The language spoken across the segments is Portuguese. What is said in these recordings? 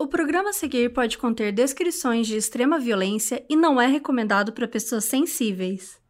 O programa a seguir pode conter descrições de extrema violência e não é recomendado para pessoas sensíveis.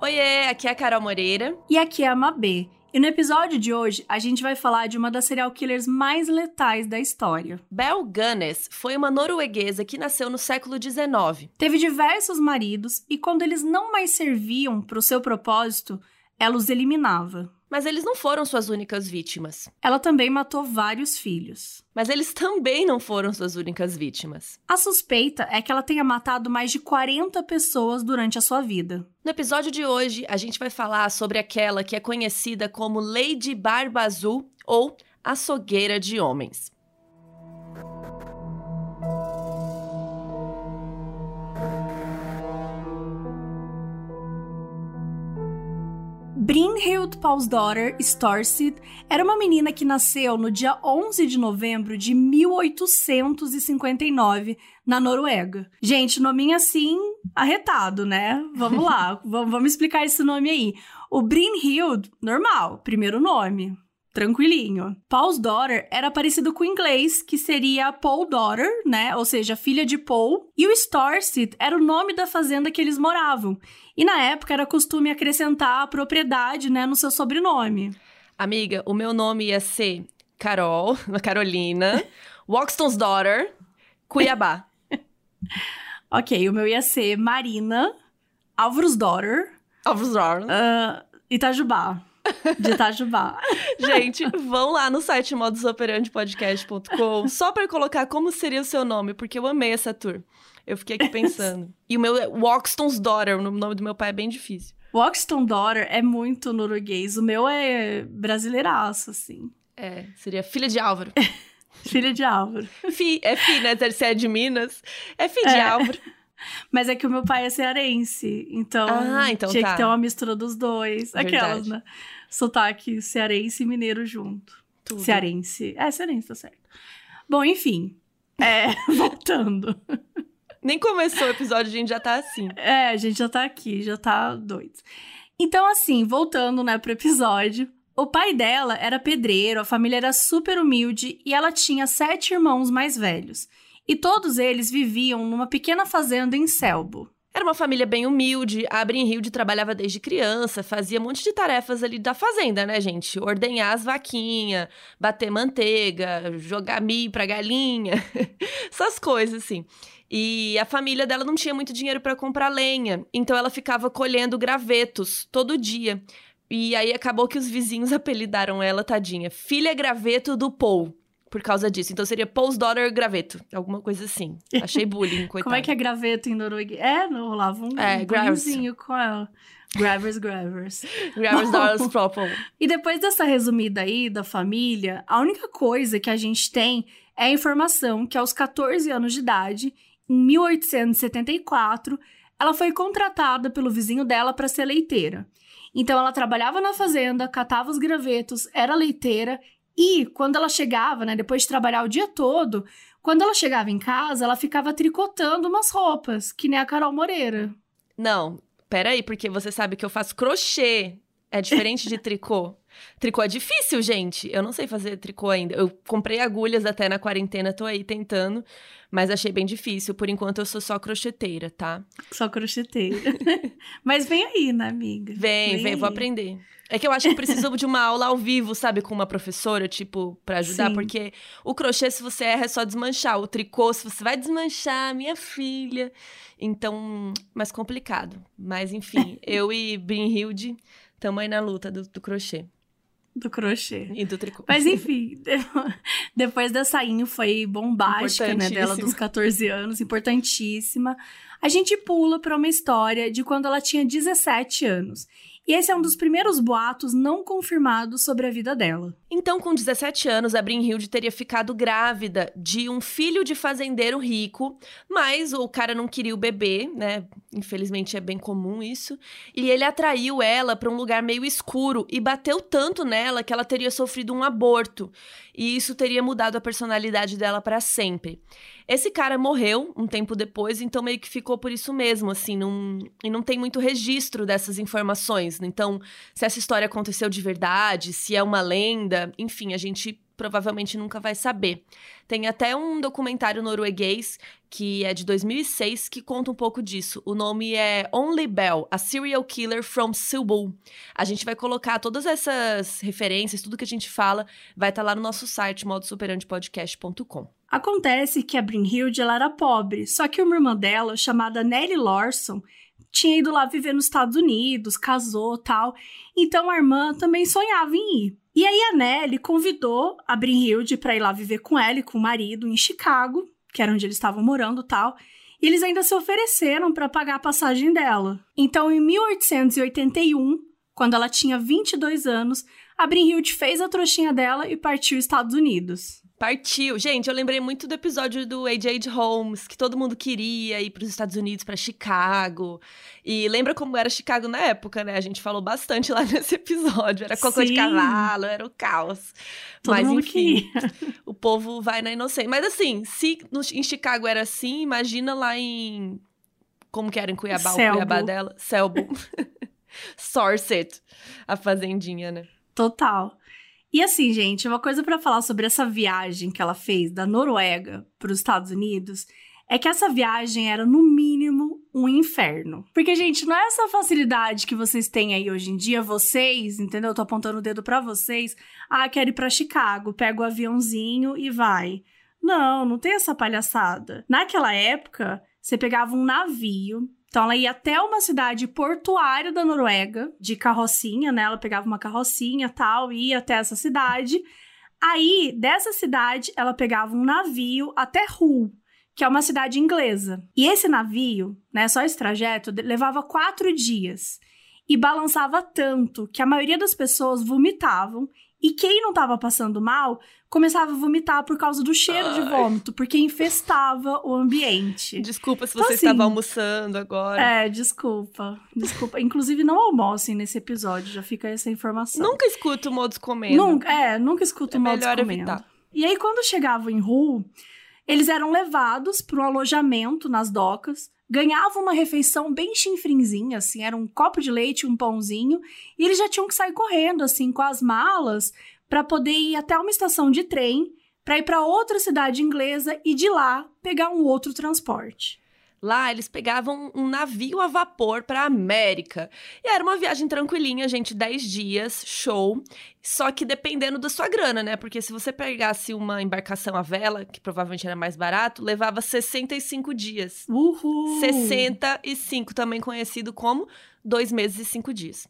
Oiê, aqui é a Carol Moreira. E aqui é a Mabê. E no episódio de hoje, a gente vai falar de uma das serial killers mais letais da história. Belle Gunness foi uma norueguesa que nasceu no século XIX. Teve diversos maridos e quando eles não mais serviam para o seu propósito, ela os eliminava. Mas eles não foram suas únicas vítimas. Ela também matou vários filhos. Mas eles também não foram suas únicas vítimas. A suspeita é que ela tenha matado mais de 40 pessoas durante a sua vida. No episódio de hoje, a gente vai falar sobre aquela que é conhecida como Lady Barba Azul ou Açougueira de Homens. Brynhild Paulsdottir Storsid era uma menina que nasceu no dia 11 de novembro de 1859 na Noruega. Gente, nominho assim, arretado, né? Vamos lá, vamos explicar esse nome aí. O Brynhild, normal, primeiro nome tranquilinho. Paul's daughter era parecido com o inglês, que seria Paul daughter, né? Ou seja, filha de Paul. E o Storsit era o nome da fazenda que eles moravam. E na época era costume acrescentar a propriedade, né, no seu sobrenome. Amiga, o meu nome ia ser Carol, Carolina, Waxton's daughter, Cuiabá. ok, o meu ia ser Marina, Álvaro's daughter. Álvaro's daughter. Uh, Itajubá de Itajubá. Gente, vão lá no site modusoperandepodcast.com só para colocar como seria o seu nome, porque eu amei essa tour. Eu fiquei aqui pensando. e o meu é Walkston's Daughter, o nome do meu pai é bem difícil. Walkston Daughter é muito norueguês. O meu é brasileiraço, assim. É, seria filha de Álvaro. filha de Álvaro. Fi, é fi, né? Se é de Minas, é filha é. de Álvaro. Mas é que o meu pai é cearense, então, ah, então tinha tá. que ter uma mistura dos dois. Aquelas, né? Sotaque cearense e mineiro junto. Tudo. Cearense. É, cearense, tá certo. Bom, enfim. É, voltando. Nem começou o episódio, a gente já tá assim. É, a gente já tá aqui, já tá doido. Então, assim, voltando, né, pro episódio. O pai dela era pedreiro, a família era super humilde e ela tinha sete irmãos mais velhos e todos eles viviam numa pequena fazenda em Selbo. Era uma família bem humilde, a Brynhilde trabalhava desde criança, fazia um monte de tarefas ali da fazenda, né, gente? Ordenhar as vaquinhas, bater manteiga, jogar milho pra galinha, essas coisas, assim. E a família dela não tinha muito dinheiro para comprar lenha, então ela ficava colhendo gravetos todo dia. E aí acabou que os vizinhos apelidaram ela, tadinha, filha graveto do Paul por causa disso. Então seria Daughter graveto, alguma coisa assim. Achei bullying, coitado. Como é que é graveto em norueguês? É, não rolava um, é, um com ela. Gravers, Gravers. Gravers Dollars Propel. E depois dessa resumida aí da família, a única coisa que a gente tem é a informação que aos 14 anos de idade, em 1874, ela foi contratada pelo vizinho dela para ser leiteira. Então ela trabalhava na fazenda, catava os gravetos, era leiteira e quando ela chegava, né, depois de trabalhar o dia todo, quando ela chegava em casa, ela ficava tricotando umas roupas, que nem a Carol Moreira. Não, peraí, porque você sabe que eu faço crochê. É diferente de tricô. Tricô é difícil, gente. Eu não sei fazer tricô ainda. Eu comprei agulhas até na quarentena, tô aí tentando, mas achei bem difícil. Por enquanto eu sou só crocheteira, tá? Só crocheteira. mas vem aí, né, amiga? Vem, vem, vem vou aprender. É que eu acho que preciso de uma aula ao vivo, sabe, com uma professora, tipo, para ajudar, Sim. porque o crochê, se você erra, é só desmanchar. O tricô, se você vai desmanchar, minha filha. Então, mais complicado. Mas, enfim, eu e Brynhilde estamos aí na luta do, do crochê. Do crochê. E do tricô. Mas enfim, depois dessa info foi bombástica, né, dela dos 14 anos, importantíssima. A gente pula para uma história de quando ela tinha 17 anos. E esse é um dos primeiros boatos não confirmados sobre a vida dela. Então, com 17 anos, a Brynhilde teria ficado grávida de um filho de fazendeiro rico, mas o cara não queria o bebê, né? Infelizmente é bem comum isso. E ele atraiu ela para um lugar meio escuro e bateu tanto nela que ela teria sofrido um aborto. E isso teria mudado a personalidade dela para sempre. Esse cara morreu um tempo depois, então meio que ficou por isso mesmo, assim, não, e não tem muito registro dessas informações. Então, se essa história aconteceu de verdade, se é uma lenda, enfim, a gente provavelmente nunca vai saber. Tem até um documentário norueguês que é de 2006 que conta um pouco disso. O nome é Only Bell, a Serial Killer from Seoul. A gente vai colocar todas essas referências, tudo que a gente fala, vai estar tá lá no nosso site modosuperandepodcast.com. Acontece que a Brynhilde ela era pobre, só que uma irmã dela, chamada Nellie Lawson, tinha ido lá viver nos Estados Unidos, casou tal. Então a irmã também sonhava em ir. E aí a Nelly convidou a Brynhilde para ir lá viver com ela e com o marido em Chicago, que era onde eles estavam morando tal. E eles ainda se ofereceram para pagar a passagem dela. Então, em 1881, quando ela tinha 22 anos, a Brynhilde fez a trouxinha dela e partiu Estados Unidos. Partiu. Gente, eu lembrei muito do episódio do A.J. Holmes, que todo mundo queria ir para os Estados Unidos, para Chicago. E lembra como era Chicago na época, né? A gente falou bastante lá nesse episódio. Era cocô Sim. de cavalo, era o caos. Todo Mas enfim, o povo vai na inocência. Mas assim, se no, em Chicago era assim, imagina lá em. Como que era em Cuiabá, Selbo. o Cuiabá dela? Selbo. Sourcet, a fazendinha, né? Total. E assim, gente, uma coisa para falar sobre essa viagem que ela fez da Noruega para os Estados Unidos é que essa viagem era, no mínimo, um inferno. Porque, gente, não é essa facilidade que vocês têm aí hoje em dia, vocês, entendeu? Eu tô apontando o dedo para vocês. Ah, quero ir para Chicago, pega o aviãozinho e vai. Não, não tem essa palhaçada. Naquela época, você pegava um navio, então ela ia até uma cidade portuária da Noruega, de carrocinha, né? Ela pegava uma carrocinha tal, ia até essa cidade. Aí, dessa cidade, ela pegava um navio até Hull, que é uma cidade inglesa. E esse navio, né, só esse trajeto, levava quatro dias. E balançava tanto que a maioria das pessoas vomitavam e quem não estava passando mal começava a vomitar por causa do cheiro Ai. de vômito, porque infestava o ambiente. Desculpa se então, você assim, estava almoçando agora. É, desculpa. Desculpa. Inclusive, não almocem nesse episódio, já fica essa informação. Nunca escuto o Modus Comendo. Nunca, é, nunca escuto é o Modus Comendo. Evitar. E aí, quando chegavam em Hull, eles eram levados para um alojamento nas docas, ganhavam uma refeição bem chinfrinzinha, assim, era um copo de leite, um pãozinho, e eles já tinham que sair correndo, assim, com as malas, para poder ir até uma estação de trem, para ir para outra cidade inglesa e de lá pegar um outro transporte. Lá eles pegavam um navio a vapor para América. E era uma viagem tranquilinha, gente, 10 dias, show. Só que dependendo da sua grana, né? Porque se você pegasse uma embarcação à vela, que provavelmente era mais barato, levava 65 dias. Uhul! 65, também conhecido como dois meses e cinco dias.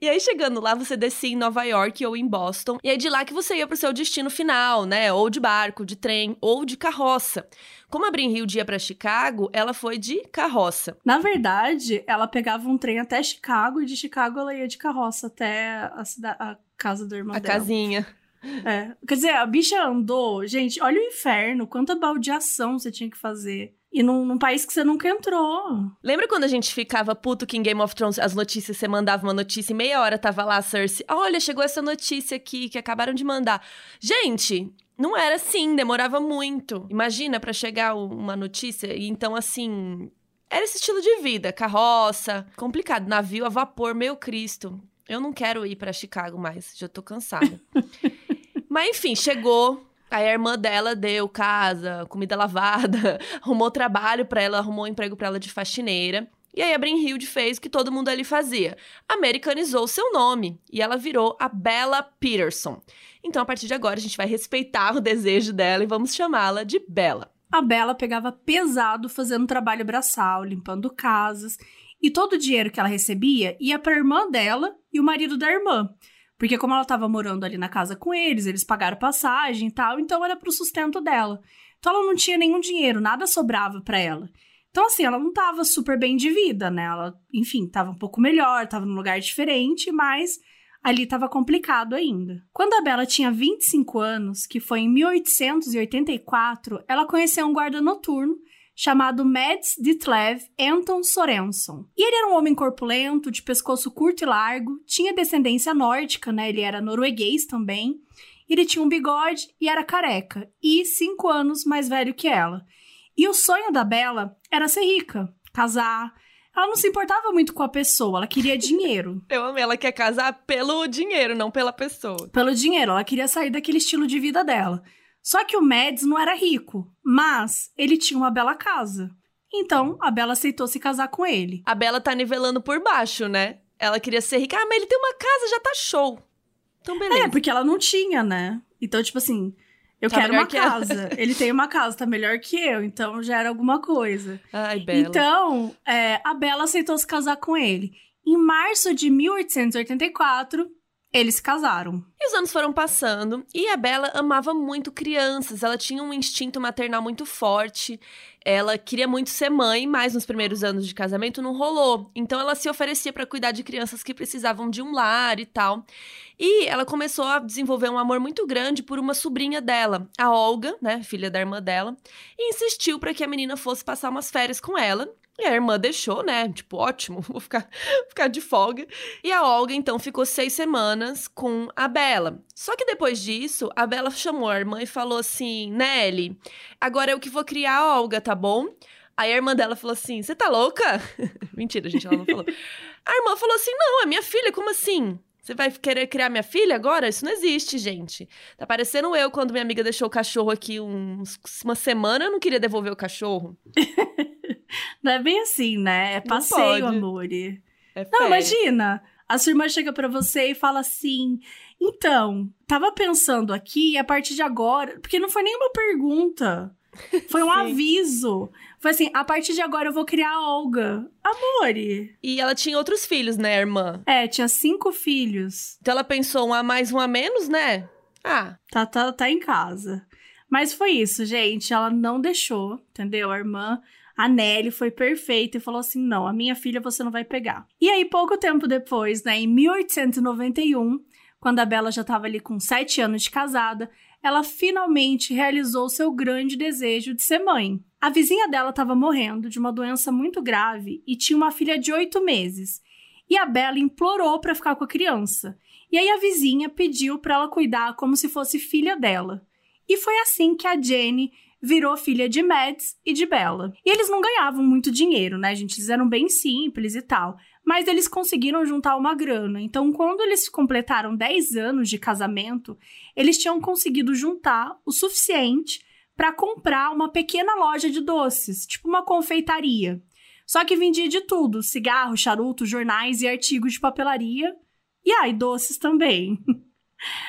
E aí, chegando lá, você descia em Nova York ou em Boston. E aí, de lá que você ia pro seu destino final, né? Ou de barco, de trem, ou de carroça. Como a Brynhild ia para Chicago, ela foi de carroça. Na verdade, ela pegava um trem até Chicago e de Chicago ela ia de carroça até a, cidade, a casa do irmão a dela. A casinha. É. Quer dizer, a bicha andou. Gente, olha o inferno. Quanta baldeação você tinha que fazer. E num, num, país que você nunca entrou. Lembra quando a gente ficava puto que em Game of Thrones as notícias, você mandava uma notícia e meia hora tava lá a Cersei. Olha, chegou essa notícia aqui que acabaram de mandar. Gente, não era assim, demorava muito. Imagina para chegar uma notícia. E então, assim, era esse estilo de vida. Carroça, complicado. Navio a vapor, meu Cristo. Eu não quero ir para Chicago mais, já tô cansada. Mas enfim, chegou, Aí a irmã dela deu casa, comida lavada, arrumou trabalho para ela, arrumou um emprego para ela de faxineira. E aí a Brynhild fez o que todo mundo ali fazia. Americanizou seu nome e ela virou a Bella Peterson. Então, a partir de agora, a gente vai respeitar o desejo dela e vamos chamá-la de Bella. A Bella pegava pesado fazendo trabalho braçal, limpando casas, e todo o dinheiro que ela recebia ia para a irmã dela e o marido da irmã. Porque como ela estava morando ali na casa com eles, eles pagaram passagem e tal, então era pro sustento dela. Então ela não tinha nenhum dinheiro, nada sobrava para ela. Então assim, ela não estava super bem de vida, né? Ela, enfim, estava um pouco melhor, estava num lugar diferente, mas ali estava complicado ainda. Quando a Bela tinha 25 anos, que foi em 1884, ela conheceu um guarda noturno chamado Mads Ditlev Anton Sorenson. E ele era um homem corpulento, de pescoço curto e largo, tinha descendência nórdica, né? Ele era norueguês também. Ele tinha um bigode e era careca, e cinco anos mais velho que ela. E o sonho da Bela era ser rica, casar. Ela não se importava muito com a pessoa, ela queria dinheiro. Eu amei, ela quer casar pelo dinheiro, não pela pessoa. Pelo dinheiro, ela queria sair daquele estilo de vida dela. Só que o Mads não era rico, mas ele tinha uma bela casa. Então, a Bela aceitou se casar com ele. A Bela tá nivelando por baixo, né? Ela queria ser rica. Ah, mas ele tem uma casa, já tá show. Então, beleza. É, porque ela não tinha, né? Então, tipo assim, eu Tá quero uma que casa. Ele tem uma casa, tá melhor que eu, então já era alguma coisa. Ai, Bela. Então, é, a Bela aceitou se casar com ele. Em março de 1884, eles se casaram. E os anos foram passando e a Bela amava muito crianças. Ela tinha um instinto maternal muito forte. Ela queria muito ser mãe, mas nos primeiros anos de casamento não rolou. Então ela se oferecia para cuidar de crianças que precisavam de um lar e tal. E ela começou a desenvolver um amor muito grande por uma sobrinha dela, a Olga, né, filha da irmã dela, e insistiu para que a menina fosse passar umas férias com ela. E a irmã deixou, né? Tipo, ótimo, vou ficar, ficar de folga. E a Olga, então, ficou seis semanas com a Bela. Só que depois disso, a Bela chamou a irmã e falou assim: Nelly, agora eu que vou criar a Olga, tá bom? Aí a irmã dela falou assim: Você tá louca? Mentira, gente, ela não falou. A irmã falou assim: Não, é minha filha, como assim? Você vai querer criar minha filha agora? Isso não existe, gente. Tá parecendo eu quando minha amiga deixou o cachorro aqui uns, uma semana, eu não queria devolver o cachorro. Não é bem assim, né? É passeio, amor. É Não, imagina. A sua irmã chega pra você e fala assim: Então, tava pensando aqui, a partir de agora. Porque não foi nenhuma pergunta. Foi um aviso. Foi assim: a partir de agora eu vou criar a Olga. Amore. E ela tinha outros filhos, né, irmã? É, tinha cinco filhos. Então ela pensou um a mais, um a menos, né? Ah, Tá, tá, tá em casa. Mas foi isso, gente. Ela não deixou, entendeu? A irmã, a Nelly, foi perfeita e falou assim: não, a minha filha você não vai pegar. E aí, pouco tempo depois, né, em 1891, quando a Bela já estava ali com sete anos de casada, ela finalmente realizou seu grande desejo de ser mãe. A vizinha dela estava morrendo de uma doença muito grave e tinha uma filha de oito meses. E a Bela implorou para ficar com a criança. E aí a vizinha pediu para ela cuidar como se fosse filha dela. E foi assim que a Jenny virou filha de Mads e de Bella. E eles não ganhavam muito dinheiro, né, gente? Eles eram bem simples e tal. Mas eles conseguiram juntar uma grana. Então, quando eles completaram 10 anos de casamento, eles tinham conseguido juntar o suficiente para comprar uma pequena loja de doces, tipo uma confeitaria. Só que vendia de tudo: cigarro, charuto, jornais e artigos de papelaria. E aí, doces também.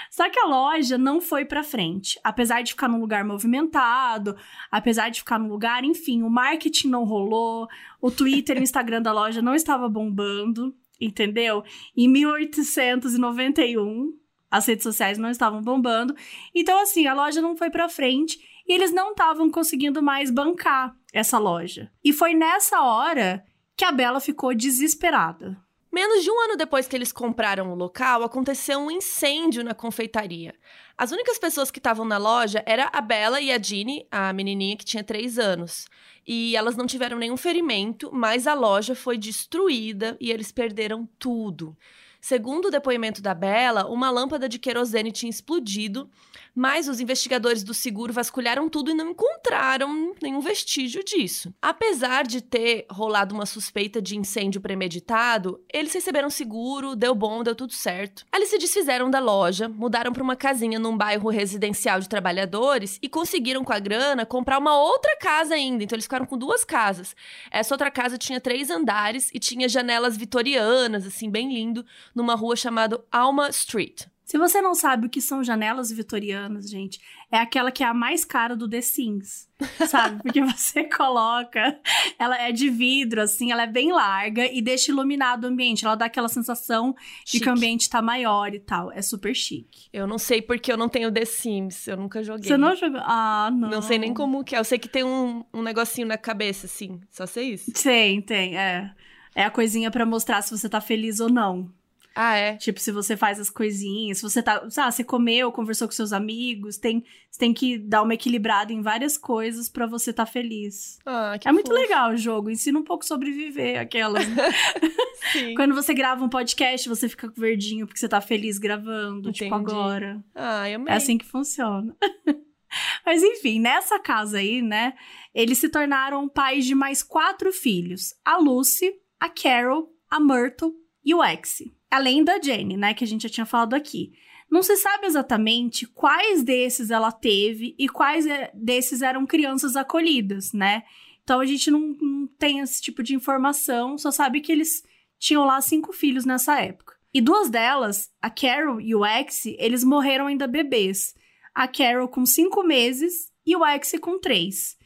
Só que a loja não foi pra frente. Apesar de ficar num lugar movimentado, apesar de ficar num lugar, enfim, o marketing não rolou, o Twitter e o Instagram da loja não estava bombando, entendeu? Em 1891, as redes sociais não estavam bombando. Então, assim, a loja não foi pra frente e eles não estavam conseguindo mais bancar essa loja. E foi nessa hora que a Bela ficou desesperada. Menos de um ano depois que eles compraram o local, aconteceu um incêndio na confeitaria. As únicas pessoas que estavam na loja era a Bella e a Jeannie, a menininha que tinha três anos. E elas não tiveram nenhum ferimento, mas a loja foi destruída e eles perderam tudo. Segundo o depoimento da Bella, uma lâmpada de querosene tinha explodido, mas os investigadores do seguro vasculharam tudo e não encontraram nenhum vestígio disso. Apesar de ter rolado uma suspeita de incêndio premeditado, eles receberam seguro, deu bom, deu tudo certo. Eles se desfizeram da loja, mudaram para uma casinha num bairro residencial de trabalhadores e conseguiram com a grana comprar uma outra casa ainda. Então eles ficaram com duas casas. Essa outra casa tinha três andares e tinha janelas vitorianas, assim, bem lindo, numa rua chamada Alma Street. Se você não sabe o que são janelas vitorianas, gente, é aquela que é a mais cara do The Sims, sabe? Porque você coloca, ela é de vidro, assim, ela é bem larga e deixa iluminado o ambiente. Ela dá aquela sensação de Chique. que o ambiente tá maior e tal. É super chique. Eu não sei porque eu não tenho The Sims, eu nunca joguei. Você não jogou? Ah, não. Não sei nem como que é. Eu sei que tem um, um negocinho na cabeça, assim. Só sei isso. Tem, tem, é. É a coisinha pra mostrar se você tá feliz ou não. Ah, é? Tipo, se você faz as coisinhas, se você tá. Sabe, você comeu, conversou com seus amigos, tem, você tem que dar uma equilibrada em várias coisas pra você tá feliz. Ah, que é muito fofo. legal o jogo, ensina um pouco sobre viver, aquelas. né? Sim. Quando você grava um podcast, você fica verdinho porque você tá feliz gravando, tipo Entendi. agora. Ah, eu amei. É assim que funciona. Mas enfim, nessa casa aí, né? Eles se tornaram pais de mais quatro filhos: a Lucy, a Carol, a Myrtle e o X. Além da Jenny, né? Que a gente já tinha falado aqui. Não se sabe exatamente quais desses ela teve e quais é, desses eram crianças acolhidas, né? Então a gente não, não tem esse tipo de informação, só sabe que eles tinham lá cinco filhos nessa época. E duas delas, a Carol e o X, eles morreram ainda bebês. A Carol com cinco meses e o X com três.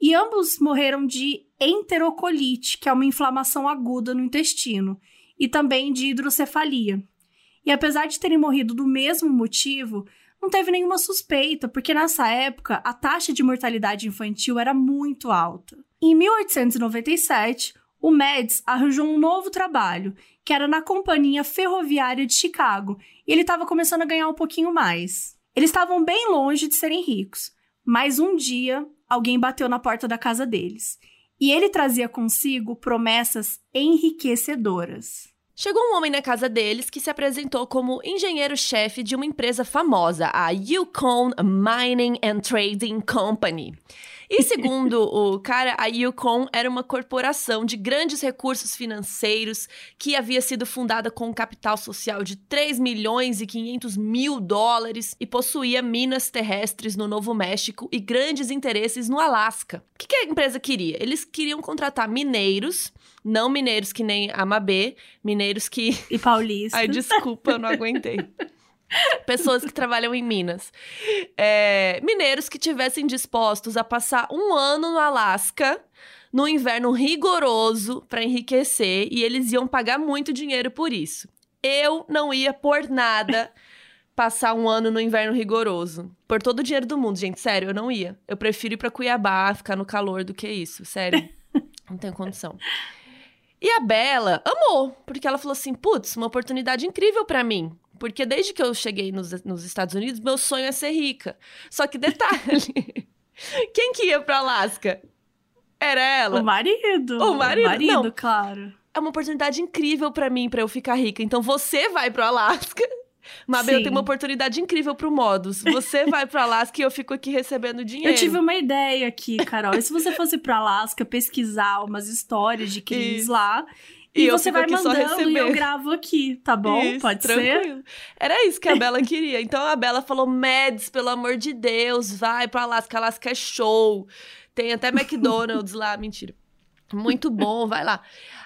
E ambos morreram de enterocolite, que é uma inflamação aguda no intestino, e também de hidrocefalia. E apesar de terem morrido do mesmo motivo, não teve nenhuma suspeita, porque nessa época a taxa de mortalidade infantil era muito alta. Em 1897, o Mads arranjou um novo trabalho, que era na Companhia Ferroviária de Chicago, e ele estava começando a ganhar um pouquinho mais. Eles estavam bem longe de serem ricos, mas um dia alguém bateu na porta da casa deles, e ele trazia consigo promessas enriquecedoras. Chegou um homem na casa deles que se apresentou como engenheiro-chefe de uma empresa famosa, a Yukon Mining and Trading Company. E segundo o cara, a Yukon era uma corporação de grandes recursos financeiros que havia sido fundada com um capital social de 3 milhões e 500 mil dólares e possuía minas terrestres no Novo México e grandes interesses no Alasca. O que a empresa queria? Eles queriam contratar mineiros não mineiros que nem a Mabê, mineiros que. E paulistas. Ai, desculpa, eu não aguentei. Pessoas que trabalham em Minas. É, mineiros que tivessem dispostos a passar um ano no Alasca, no inverno rigoroso, para enriquecer, e eles iam pagar muito dinheiro por isso. Eu não ia por nada passar um ano no inverno rigoroso. Por todo o dinheiro do mundo, gente, sério, eu não ia. Eu prefiro ir pra Cuiabá, ficar no calor do que isso, sério. Não tenho condição. E a Bela amou, porque ela falou assim: putz, uma oportunidade incrível para mim. Porque desde que eu cheguei nos, nos Estados Unidos, meu sonho é ser rica. Só que detalhe: quem que ia pra Alasca? Era ela. O marido. O marido, o marido não. claro. É uma oportunidade incrível para mim, para eu ficar rica. Então você vai pro Alasca Mabel, eu tenho uma oportunidade incrível pro Modus. Você vai pro Alasca e eu fico aqui recebendo dinheiro. Eu tive uma ideia aqui, Carol. E se você fosse pro Alasca pesquisar umas histórias de crimes lá... E, E você vai mandando e eu gravo aqui, tá bom? Isso, Pode ser? tranquilo. Era isso que a Bela queria. Então a Bela falou: Mads, pelo amor de Deus, vai pro Alasca. Alasca é show. Tem até McDonald's lá. Mentira. Muito bom, vai lá.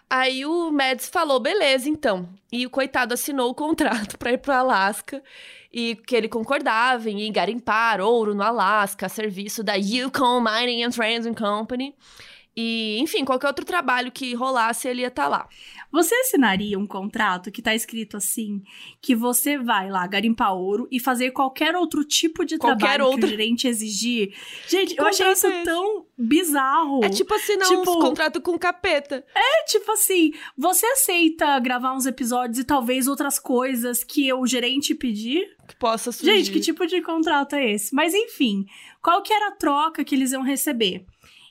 Aí o Mads falou: beleza, então. E o coitado assinou o contrato pra ir pro Alasca. E que ele concordava em ir garimpar ouro no Alasca, a serviço da Yukon Mining and Trading Company. E, enfim, qualquer outro trabalho que rolasse, ele ia estar lá. Você assinaria um contrato que tá escrito assim, que você vai lá garimpar ouro e fazer qualquer outro tipo de Qualquer trabalho que outro. o gerente exigir? Gente, Que eu achei isso é tão bizarro. É tipo assinar Tipo- uns contrato com capeta. É tipo assim, você aceita gravar uns episódios e talvez outras coisas que o gerente pedir? Que possa surgir. Gente, que tipo de contrato é esse? Mas enfim, qual que era a troca que eles iam receber?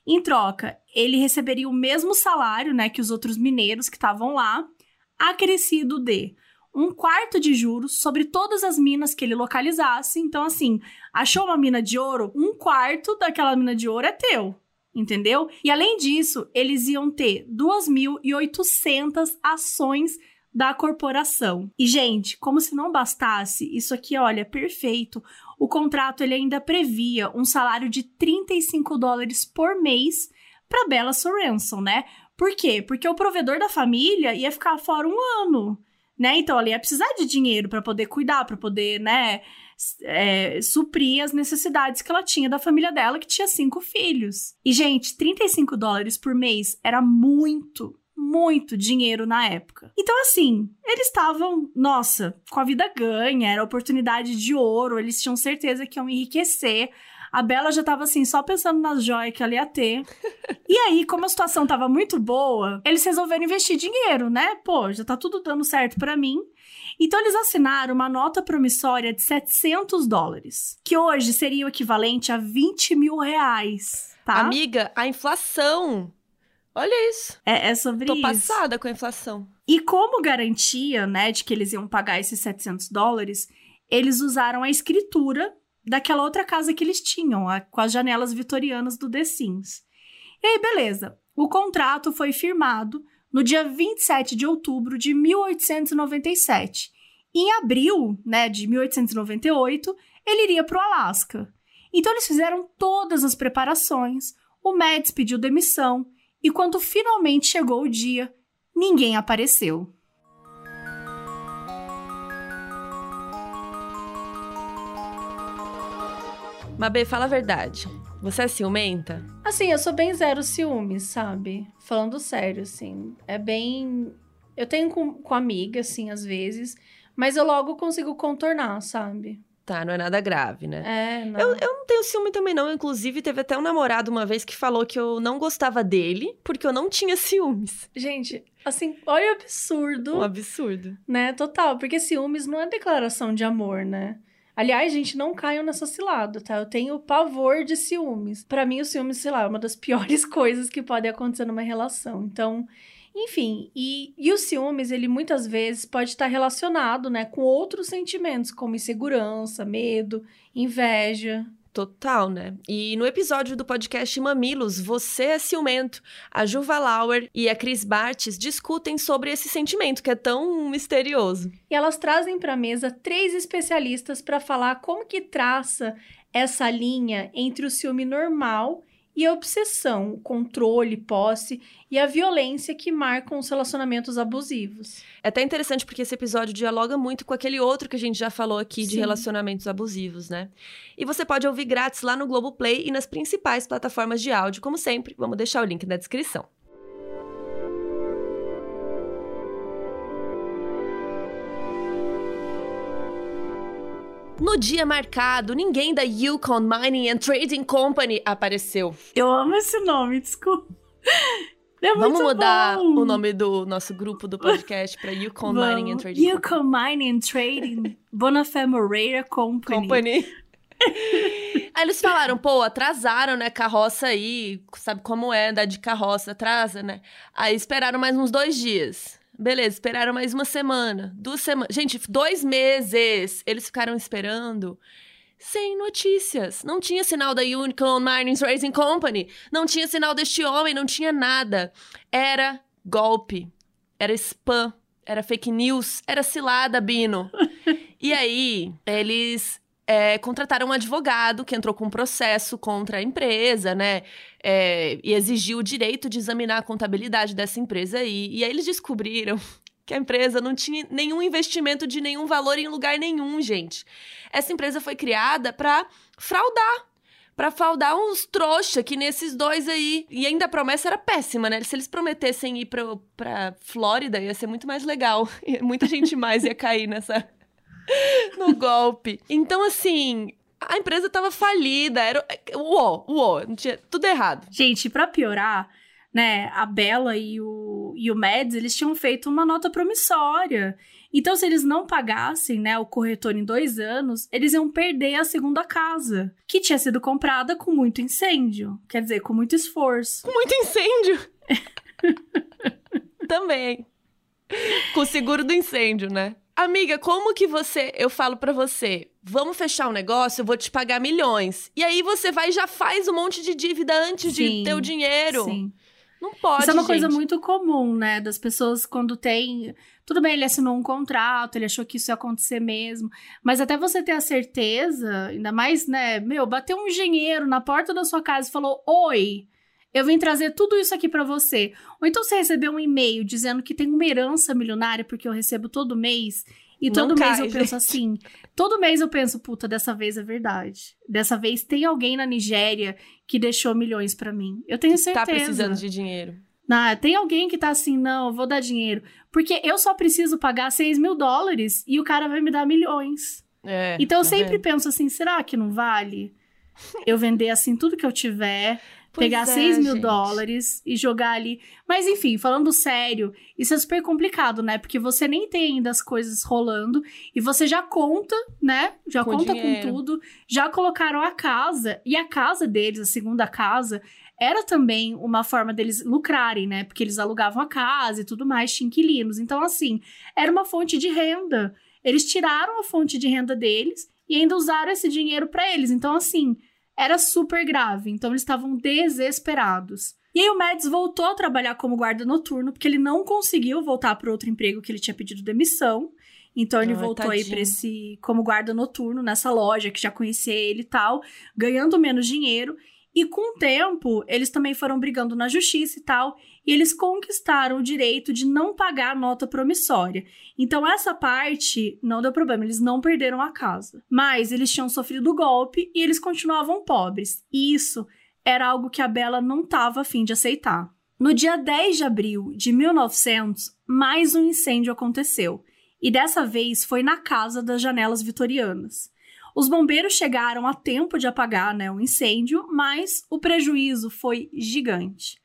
Em troca, ele receberia o mesmo salário, né, que os outros mineiros que estavam lá, acrescido de um quarto de juros sobre todas as minas que ele localizasse. Então, assim, achou uma mina de ouro, um quarto daquela mina de ouro é teu. Entendeu? E além disso, eles iam ter 2.800 ações da corporação. E, gente, como se não bastasse, isso aqui, olha, perfeito. O contrato ele ainda previa um salário de 35 dólares por mês para Bella Sorenson, né? Por quê? Porque o provedor da família ia ficar fora um ano, né? Então ela ia precisar de dinheiro para poder cuidar, para poder, né, é, suprir as necessidades que ela tinha da família dela, que tinha cinco filhos. E, gente, 35 dólares por mês era muito, muito dinheiro na época. Então, assim, eles estavam, nossa, com a vida ganha, era oportunidade de ouro, eles tinham certeza que iam enriquecer. A Bela já tava assim, só pensando nas joias que ela ia ter. E aí, como a situação tava muito boa, eles resolveram investir dinheiro, né? Pô, já tá tudo dando certo pra mim. Então, eles assinaram uma nota promissória de 700 dólares, que hoje seria o equivalente a 20 mil reais, tá? Amiga, a inflação. Olha isso. É, é sobre Tô isso. passada com a inflação. E como garantia, né, de que eles iam pagar esses 700 dólares, eles usaram a escritura daquela outra casa que eles tinham, a, com as janelas vitorianas do The Sims. E aí, beleza. O contrato foi firmado no dia 27 de outubro de 1897. Em abril, né, de 1898, ele iria para o Alasca. Então eles fizeram todas as preparações. O Mads pediu demissão e quando finalmente chegou o dia, ninguém apareceu. Mabê, fala a verdade. Você é ciumenta? Assim, eu sou bem zero ciúmes, sabe? Falando sério, assim. É bem. Eu tenho com, com amiga, assim, às vezes. Mas eu logo consigo contornar, sabe? Tá, não é nada grave, né? É, não. Eu, eu não tenho ciúme também, não. Inclusive, teve até um namorado uma vez que falou que eu não gostava dele porque eu não tinha ciúmes. Gente, assim, olha o absurdo. Um absurdo. Né? Total. Porque ciúmes não é declaração de amor, né? Aliás, gente, não caiam nessa cilada, tá? Eu tenho pavor de ciúmes. Para mim, o ciúmes, sei lá, é uma das piores coisas que pode acontecer numa relação. Então, enfim, e, e o ciúmes, ele muitas vezes pode estar relacionado, né, com outros sentimentos, como insegurança, medo, inveja, Total, né? E no episódio do podcast Mamilos, Você é Ciumento, a Juva Lauer e a Cris Bartes discutem sobre esse sentimento que é tão misterioso. E elas trazem para a mesa três especialistas para falar como que traça essa linha entre o ciúme normal e a obsessão, o controle, posse e a violência que marcam os relacionamentos abusivos. É até interessante porque esse episódio dialoga muito com aquele outro que a gente já falou aqui Sim. de relacionamentos abusivos, né? E você pode ouvir grátis lá no Globoplay e nas principais plataformas de áudio, como sempre. Vamos deixar o link na descrição. No dia marcado, ninguém da Yukon Mining and Trading Company apareceu. Eu amo esse nome, desculpa. É Vamos mudar bom. o nome do nosso grupo do podcast para Yukon. Mining and Trading Yukon Company. Mining and Trading Bonafé Moreira Company. Company. aí eles falaram, pô, atrasaram, né? Carroça aí, sabe como é andar de carroça, atrasa, né? Aí esperaram mais uns dois dias. Beleza, esperaram mais uma semana, duas semanas. Gente, dois meses eles ficaram esperando sem notícias. Não tinha sinal da Unicorn Mining Racing Company, não tinha sinal deste homem, não tinha nada. Era golpe, era spam, era fake news, era cilada, Bino. e aí, eles é, contrataram um advogado que entrou com um processo contra a empresa, né? É, e exigiu o direito de examinar a contabilidade dessa empresa aí. E aí eles descobriram que a empresa não tinha nenhum investimento de nenhum valor em lugar nenhum, gente. Essa empresa foi criada para fraudar. Para fraudar uns trouxa que nesses dois aí. E ainda a promessa era péssima, né? Se eles prometessem ir pra, pra Flórida, ia ser muito mais legal. Muita gente mais ia cair nessa, no golpe. Então, assim, a empresa tava falida, era uó, uó, não tinha tudo errado. Gente, para piorar, né, a Bela e o, e o Mads, eles tinham feito uma nota promissória. Então, se eles não pagassem, né, o corretor em dois anos, eles iam perder a segunda casa, que tinha sido comprada com muito incêndio. Quer dizer, com muito esforço. Com muito incêndio? Também. Com o seguro do incêndio, né? Amiga, como que você. Eu falo para você, vamos fechar um negócio, eu vou te pagar milhões. E aí você vai e já faz um monte de dívida antes sim, de ter o dinheiro. Sim. Não pode. Isso é uma gente. coisa muito comum, né? Das pessoas quando tem. Tudo bem, ele assinou um contrato, ele achou que isso ia acontecer mesmo. Mas até você ter a certeza, ainda mais, né? Meu, bateu um engenheiro na porta da sua casa e falou: Oi, eu vim trazer tudo isso aqui para você. Ou então você recebeu um e-mail dizendo que tem uma herança milionária porque eu recebo todo mês. E todo Não mês cai, eu penso assim. Todo mês eu penso, puta, dessa vez é verdade. Dessa vez tem alguém na Nigéria que deixou milhões para mim. Eu tenho certeza. Tá precisando de dinheiro. Não, tem alguém que tá assim, não, eu vou dar dinheiro. Porque eu só preciso pagar 6 mil dólares e o cara vai me dar milhões. É, então eu tá sempre penso assim, será que não vale eu vender assim tudo que eu tiver Pois pegar é, 6 mil gente. dólares e jogar ali. Mas enfim, falando sério, isso é super complicado, né? Porque você nem tem ainda as coisas rolando e você já conta, né? Já com conta dinheiro. com tudo. Já colocaram a casa e a casa deles, a segunda casa, era também uma forma deles lucrarem, né? Porque eles alugavam a casa e tudo mais, tinha inquilinos. Então, assim, era uma fonte de renda. Eles tiraram a fonte de renda deles e ainda usaram esse dinheiro para eles. Então, assim, era super grave. Então, eles estavam desesperados. E aí, o Mads voltou a trabalhar como guarda noturno, porque ele não conseguiu voltar para outro emprego que ele tinha pedido demissão. Então ele voltou tadinho. aí para esse como guarda noturno nessa loja que já conhecia ele e tal, ganhando menos dinheiro. E com o tempo, eles também foram brigando na justiça e tal, e eles conquistaram o direito de não pagar nota promissória. Então, essa parte não deu problema, eles não perderam a casa. Mas eles tinham sofrido o golpe e eles continuavam pobres. E isso era algo que a Bela não estava afim de aceitar. No dia 10 de abril de 1900, mais um incêndio aconteceu. E dessa vez foi na casa das janelas vitorianas. Os bombeiros chegaram a tempo de apagar né, o incêndio, mas o prejuízo foi gigante.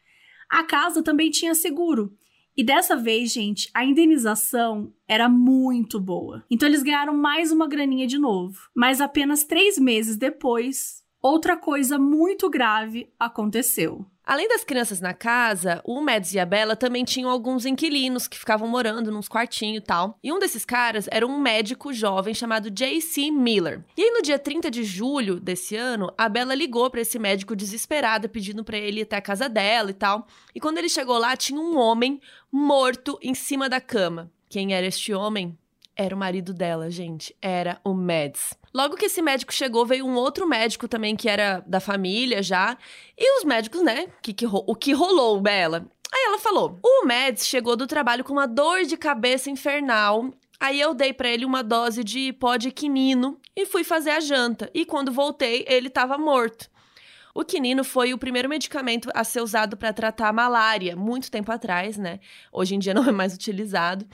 A casa também tinha seguro. E dessa vez, gente, a indenização era muito boa. Então eles ganharam mais uma graninha de novo. Mas apenas três meses depois, outra coisa muito grave aconteceu. Além das crianças na casa, o Mads e a Bella também tinham alguns inquilinos que ficavam morando nos quartinhos e tal. E um desses caras era um médico jovem chamado J.C. Miller. E aí, no dia 30 de julho desse ano, a Bella ligou para esse médico desesperada, pedindo para ele ir até a casa dela e tal. E quando ele chegou lá, tinha um homem morto em cima da cama. Quem era este homem? Era o marido dela, gente. Era o Mads. Logo que esse médico chegou, veio um outro médico também que era da família já. E os médicos, né? Que, que, o que rolou, Bela? Aí ela falou: o Mads chegou do trabalho com uma dor de cabeça infernal. Aí eu dei para ele uma dose de pó de quinino e fui fazer a janta. E quando voltei, ele estava morto. O quinino foi o primeiro medicamento a ser usado para tratar a malária, muito tempo atrás, né? Hoje em dia não é mais utilizado.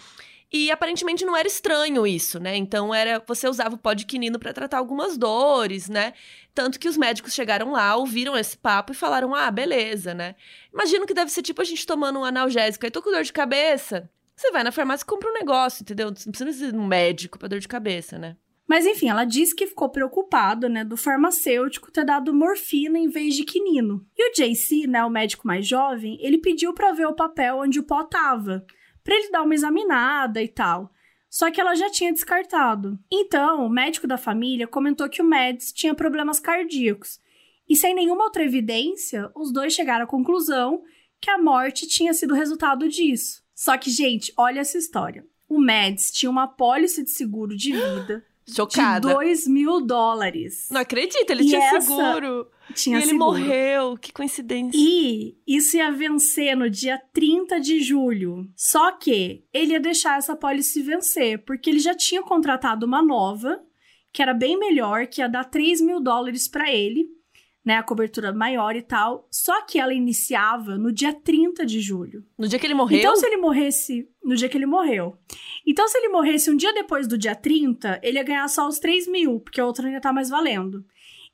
E aparentemente não era estranho isso, né? Então era você usava o pó de quinino para tratar algumas dores, né? Tanto que os médicos chegaram lá, ouviram esse papo e falaram: "Ah, beleza, né?". Imagino que deve ser tipo a gente tomando um analgésico, aí tô com dor de cabeça. Você vai na farmácia e compra um negócio, entendeu? Não precisa ir um médico para dor de cabeça, né? Mas enfim, ela disse que ficou preocupado, né, do farmacêutico ter dado morfina em vez de quinino. E o JC, né, o médico mais jovem, ele pediu para ver o papel onde o pó tava para ele dar uma examinada e tal. Só que ela já tinha descartado. Então, o médico da família comentou que o Mads tinha problemas cardíacos. E sem nenhuma outra evidência, os dois chegaram à conclusão que a morte tinha sido resultado disso. Só que, gente, olha essa história. O Mads tinha uma pólice de seguro de vida Chocada. de 2 mil dólares. Não acredito, ele e tinha seguro. Tinha e ele seguro. morreu, que coincidência. E isso ia vencer no dia 30 de julho. Só que ele ia deixar essa pólice vencer, porque ele já tinha contratado uma nova, que era bem melhor, que ia dar 3 mil dólares para ele, né? A cobertura maior e tal. Só que ela iniciava no dia 30 de julho. No dia que ele morreu? Então, se ele morresse no dia que ele morreu. Então, se ele morresse um dia depois do dia 30, ele ia ganhar só os 3 mil, porque a outra ainda tá mais valendo.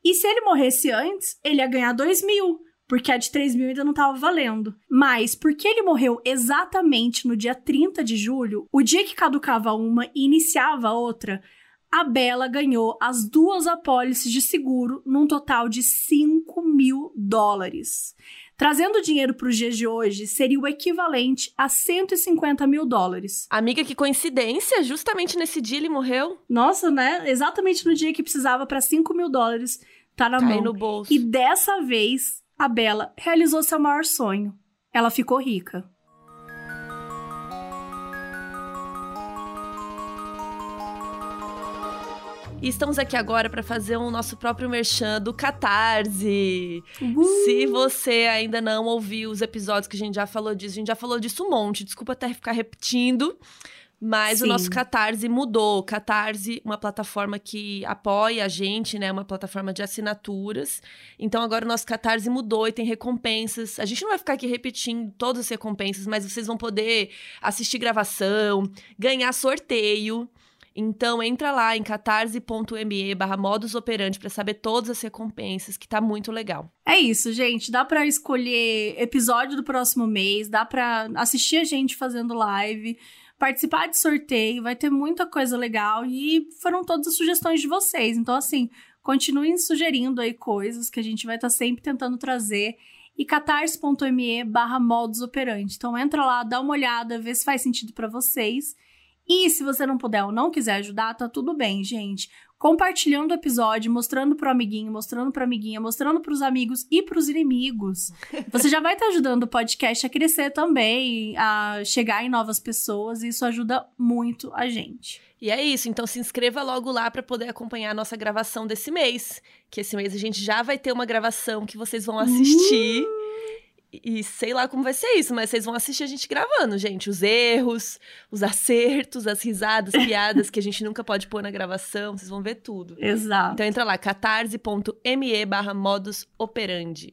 E se ele morresse antes, ele ia ganhar 2 mil, porque a de 3 mil ainda não estava valendo. Mas, porque ele morreu exatamente no dia 30 de julho, o dia que caducava uma e iniciava a outra, a Bela ganhou as duas apólices de seguro num total de 5 mil dólares. Trazendo dinheiro para os dias de hoje, seria o equivalente a 150 mil dólares. Amiga, que coincidência! Justamente nesse dia ele morreu. Nossa, né? Exatamente no dia que precisava para 5 mil dólares, tá na Cai mão. no bolso. E dessa vez, a Bela realizou seu maior sonho. Ela ficou rica. E estamos aqui agora para fazer o nosso próprio merchan do Catarse. Uhum. Se você ainda não ouviu os episódios que a gente já falou disso, a gente já falou disso um monte. Desculpa até ficar repetindo. Mas Sim. o nosso Catarse mudou. Catarse, uma plataforma que apoia a gente, né? Uma plataforma de assinaturas. Então agora o nosso Catarse mudou e tem recompensas. A gente não vai ficar aqui repetindo todas as recompensas, mas vocês vão poder assistir gravação, ganhar sorteio. Então entra lá em catarse.me barra modus operandi para saber todas as recompensas, que tá muito legal. É isso, gente. Dá para escolher episódio do próximo mês, dá para assistir a gente fazendo live, participar de sorteio, vai ter muita coisa legal e foram todas as sugestões de vocês. Então, assim, continuem sugerindo aí coisas que a gente vai estar tá sempre tentando trazer e catarse.me barra modus operandi. Então entra lá, dá uma olhada, vê se faz sentido para vocês E se você não puder ou não quiser ajudar, tá tudo bem, gente. Compartilhando o episódio, mostrando pro amiguinho, mostrando pra amiguinha, mostrando pros amigos e pros inimigos. Você já vai estar tá ajudando o podcast a crescer também, a chegar em novas pessoas, e isso ajuda muito a gente. E é isso, então se inscreva logo lá para poder acompanhar a nossa gravação desse mês. Que esse mês a gente já vai ter uma gravação que vocês vão assistir. Uh! E sei lá como vai ser isso, mas vocês vão assistir a gente gravando, gente. Os erros, os acertos, as risadas, piadas que a gente nunca pode pôr na gravação. Vocês vão ver tudo. Exato. Então entra lá, catarse.me barra modus operandi.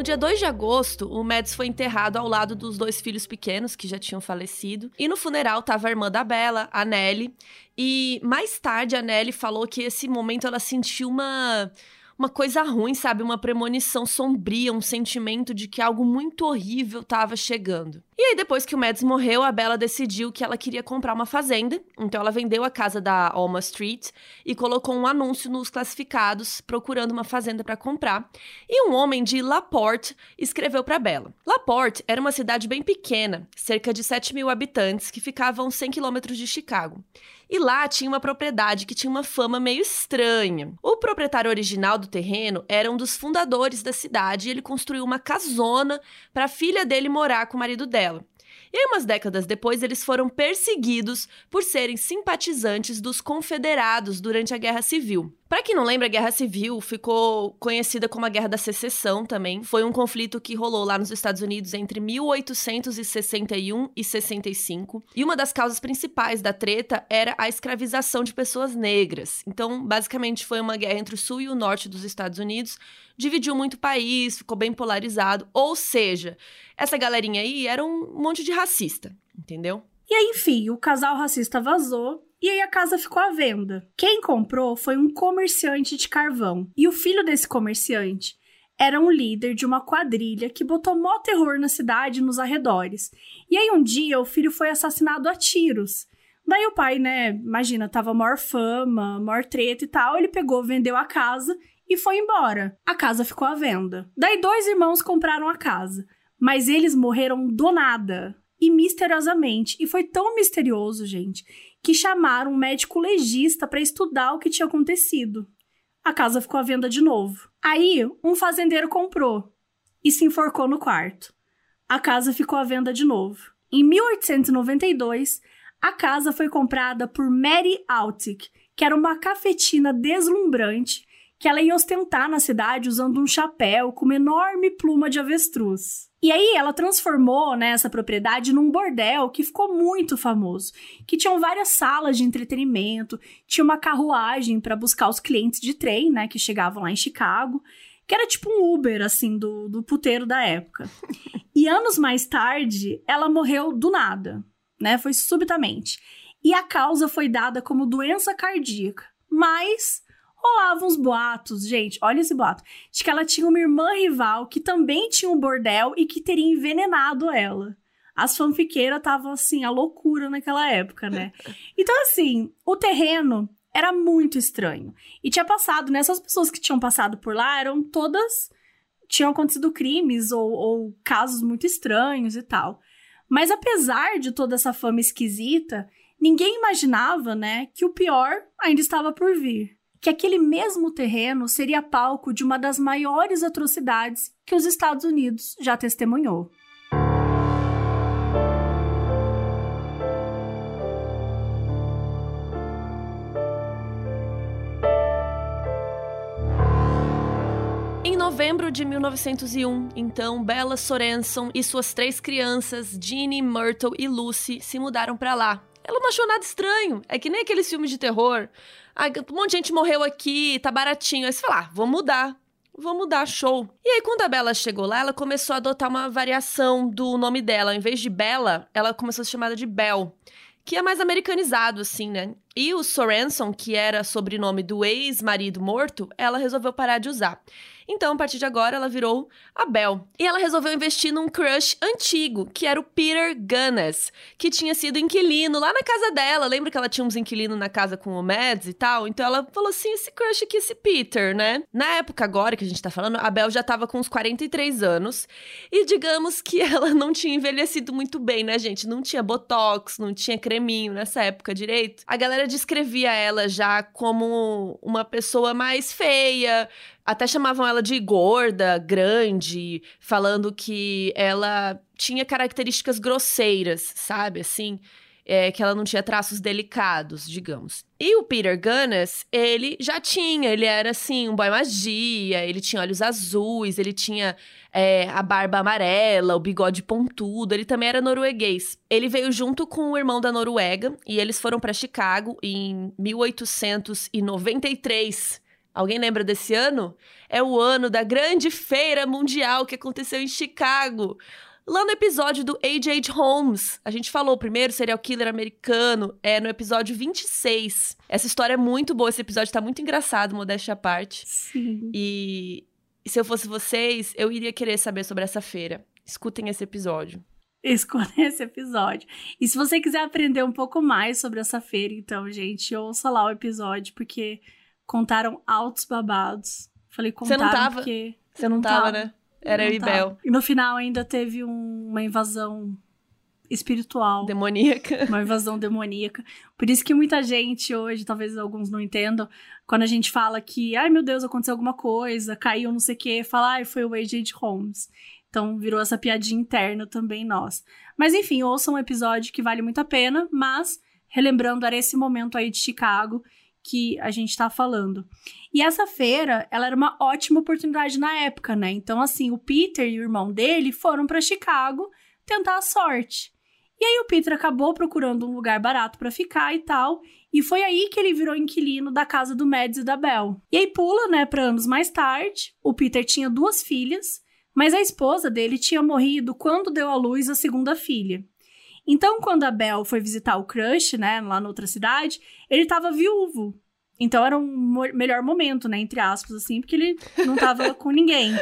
No dia 2 de agosto, o Mads foi enterrado ao lado dos dois filhos pequenos que já tinham falecido. E no funeral estava a irmã da Bella, a Nelly. E mais tarde a Nelly falou que esse momento ela sentiu uma uma coisa ruim, sabe? Uma premonição sombria, um sentimento de que algo muito horrível estava chegando. E aí, depois que o Mads morreu, a Bella decidiu que ela queria comprar uma fazenda. Então, ela vendeu a casa da Alma Street e colocou um anúncio nos classificados procurando uma fazenda para comprar. E um homem de Laporte escreveu para Bella. Laporte era uma cidade bem pequena, cerca de 7 mil habitantes, que ficava a uns 100 quilômetros de Chicago. E lá tinha uma propriedade que tinha uma fama meio estranha. O proprietário original do terreno era um dos fundadores da cidade e ele construiu uma casona para a filha dele morar com o marido dela. E aí, umas décadas depois, eles foram perseguidos por serem simpatizantes dos confederados durante a Guerra Civil. Para quem não lembra, a Guerra Civil ficou conhecida como a Guerra da Secessão também. Foi um conflito que rolou lá nos Estados Unidos entre 1861 e 65. E uma das causas principais da treta era a escravização de pessoas negras. Então, basicamente, foi uma guerra entre o sul e o norte dos Estados Unidos. Dividiu muito o país, ficou bem polarizado. Ou seja, essa galerinha aí era um monte de racista, entendeu? E aí, enfim, o casal racista vazou e aí a casa ficou à venda. Quem comprou foi um comerciante de carvão. E o filho desse comerciante era um líder de uma quadrilha que botou mó terror na cidade e nos arredores. E aí um dia o filho foi assassinado a tiros. Daí o pai, né, imagina, tava maior fama, maior treta e tal, ele pegou, vendeu a casa e foi embora. A casa ficou à venda. Daí dois irmãos compraram a casa, mas eles morreram do nada e misteriosamente. E foi tão misterioso, gente, que chamaram um médico legista para estudar o que tinha acontecido. A casa ficou à venda de novo. Aí, um fazendeiro comprou e se enforcou no quarto. A casa ficou à venda de novo. Em 1892, a casa foi comprada por Mary Altick, que era uma cafetina deslumbrante que ela ia ostentar na cidade usando um chapéu com uma enorme pluma de avestruz. E aí ela transformou né, essa propriedade num bordel que ficou muito famoso, que tinham várias salas de entretenimento, tinha uma carruagem para buscar os clientes de trem, né, que chegavam lá em Chicago, que era tipo um Uber assim do, do puteiro da época. E anos mais tarde, ela morreu do nada, né? Foi subitamente. E a causa foi dada como doença cardíaca. Mas rolavam uns boatos, gente, olha esse boato, de que ela tinha uma irmã rival que também tinha um bordel e que teria envenenado ela. As fanfiqueiras estavam assim, a loucura naquela época, né? Então, assim, o terreno era muito estranho. E tinha passado, né? Essas pessoas que tinham passado por lá eram todas. tinham acontecido crimes ou, ou casos muito estranhos e tal. Mas apesar de toda essa fama esquisita, ninguém imaginava, né, que o pior ainda estava por vir que aquele mesmo terreno seria palco de uma das maiores atrocidades que os Estados Unidos já testemunhou. Em novembro de 1901, então, Bella Sorenson e suas três crianças, Jeannie, Myrtle e Lucy, se mudaram para lá. Ela não achou nada estranho. É que nem aqueles filmes de terror um monte de gente morreu aqui, tá baratinho. Aí você fala, ah, vou mudar. Vou mudar, show. E aí, quando a Bela chegou lá, ela começou a adotar uma variação do nome dela. Em vez de Bella, ela começou a ser chamada de Belle que é mais americanizado, assim, né? E o Sorenson, que era sobrenome do ex-marido morto, ela resolveu parar de usar. Então, a partir de agora, ela virou a Belle. E ela resolveu investir num crush antigo, que era o Peter Gunness, que tinha sido inquilino lá na casa dela. Lembra que ela tinha uns inquilinos na casa com o Mads e tal? Então ela falou assim: esse crush aqui, esse Peter, né? Na época agora que a gente tá falando, a Belle já tava com uns 43 anos. E digamos que ela não tinha envelhecido muito bem, né, gente? Não tinha botox, não tinha creminho nessa época direito. A galera descrevia ela já como uma pessoa mais feia, até chamavam ela de gorda, grande, falando que ela tinha características grosseiras, sabe? Assim, é, que ela não tinha traços delicados, digamos. E o Peter Gunness, ele já tinha, ele era assim, um boy magia, ele tinha olhos azuis, ele tinha é, a barba amarela, o bigode pontudo, ele também era norueguês. Ele veio junto com o irmão da Noruega e eles foram para Chicago em 1893 Alguém lembra desse ano? É o ano da grande feira mundial que aconteceu em Chicago. Lá no episódio do A.J. Holmes, a gente falou o primeiro serial killer americano, é no episódio 26. Essa história é muito boa, esse episódio tá muito engraçado, modéstia à parte. Sim. E, se eu fosse vocês, eu iria querer saber sobre essa feira. Escutem esse episódio. Escutem esse episódio. E se você quiser aprender um pouco mais sobre essa feira, então, gente, ouça lá o episódio, porque contaram altos babados. Falei contaram Você não tava? porque... Você não, tava, né? Era eu e Bel. E no final ainda teve um, uma invasão espiritual. Demoníaca. Uma invasão demoníaca. Por isso que muita gente hoje, talvez alguns não entendam, quando a gente fala que, ai meu Deus, aconteceu alguma coisa, caiu não sei o quê, fala, ai, foi o A.J. Holmes. Então virou essa piadinha interna também nós. Mas enfim, ouça um episódio que vale muito a pena, mas relembrando, era esse momento aí de Chicago que a gente tá falando. E essa feira, ela era uma ótima oportunidade na época, né? Então, assim, o Peter e o irmão dele foram para Chicago tentar a sorte. E aí o Peter acabou procurando um lugar barato para ficar e tal, e foi aí que ele virou inquilino da casa do Mads e da Belle. E aí pula, né, para anos mais tarde. O Peter tinha duas filhas, mas a esposa dele tinha morrido quando deu à luz a segunda filha. Então, quando a Belle foi visitar o crush, né, lá na outra cidade, ele tava viúvo. Então era um melhor momento, né, entre aspas, assim, porque ele não tava com ninguém.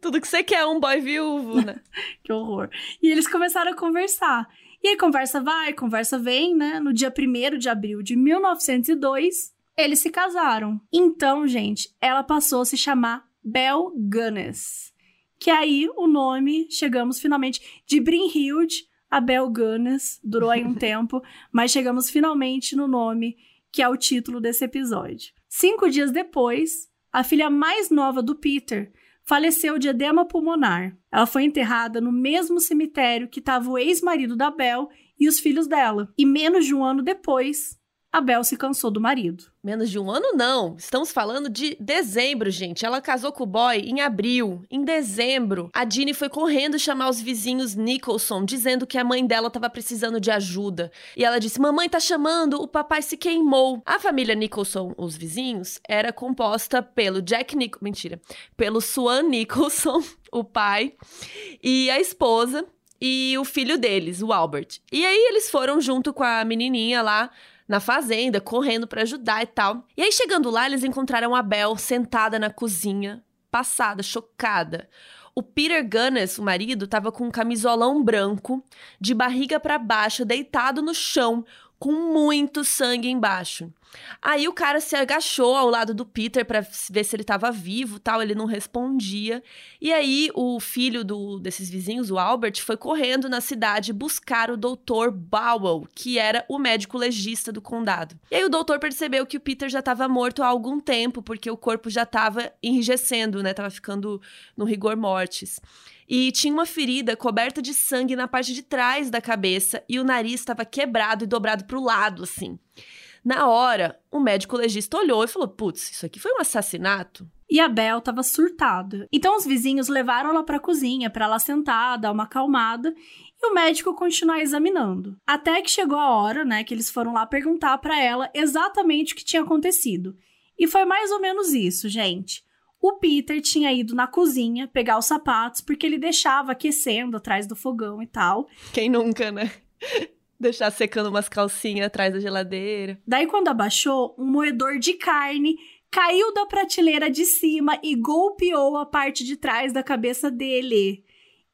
Tudo que você quer é um boy viúvo, né? que horror. E eles começaram a conversar. E aí, conversa vai, conversa vem, né? No dia 1 de abril de 1902, eles se casaram. Então, gente, ela passou a se chamar Belle Gunness. Que aí o nome, chegamos finalmente, de Brynhild a Bel Gunness. Durou aí um tempo, mas chegamos finalmente no nome que é o título desse episódio. Cinco dias depois, a filha mais nova do Peter faleceu de edema pulmonar. Ela foi enterrada no mesmo cemitério que estava o ex-marido da Bel e os filhos dela. E menos de um ano depois, a Bel se cansou do marido. Menos de um ano, não. Estamos falando de dezembro, gente. Ela casou com o boy em abril. Em dezembro, a Dini foi correndo chamar os vizinhos Nicholson, dizendo que a mãe dela estava precisando de ajuda. E ela disse: Mamãe tá chamando, o papai se queimou. A família Nicholson, os vizinhos, era composta pelo Jack Nicholson. Mentira. Pelo Swan Nicholson, o pai, e a esposa. E o filho deles, o Albert. E aí eles foram junto com a menininha lá na fazenda, correndo para ajudar e tal. E aí, chegando lá, eles encontraram a Belle sentada na cozinha, passada, chocada. O Peter Gunness, o marido, estava com um camisolão branco, de barriga para baixo, deitado no chão, com muito sangue embaixo. Aí o cara se agachou ao lado do Peter para ver se ele estava vivo, tal, ele não respondia. E aí o filho do, desses vizinhos, o Albert, foi correndo na cidade buscar o doutor Bowell, que era o médico legista do condado. E aí o doutor percebeu que o Peter já estava morto há algum tempo, porque o corpo já estava enrijecendo, né? Tava ficando no rigor mortis e tinha uma ferida coberta de sangue na parte de trás da cabeça e o nariz estava quebrado e dobrado para o lado, assim. Na hora, o médico legista olhou e falou: Putz, isso aqui foi um assassinato? E a Bel estava surtada. Então os vizinhos levaram ela para a cozinha para ela sentar, dar uma acalmada e o médico continuar examinando. Até que chegou a hora, né, que eles foram lá perguntar para ela exatamente o que tinha acontecido. E foi mais ou menos isso, gente. O Peter tinha ido na cozinha pegar os sapatos porque ele deixava aquecendo atrás do fogão e tal. Quem nunca, né? deixar secando umas calcinhas atrás da geladeira. Daí, quando abaixou, um moedor de carne caiu da prateleira de cima e golpeou a parte de trás da cabeça dele.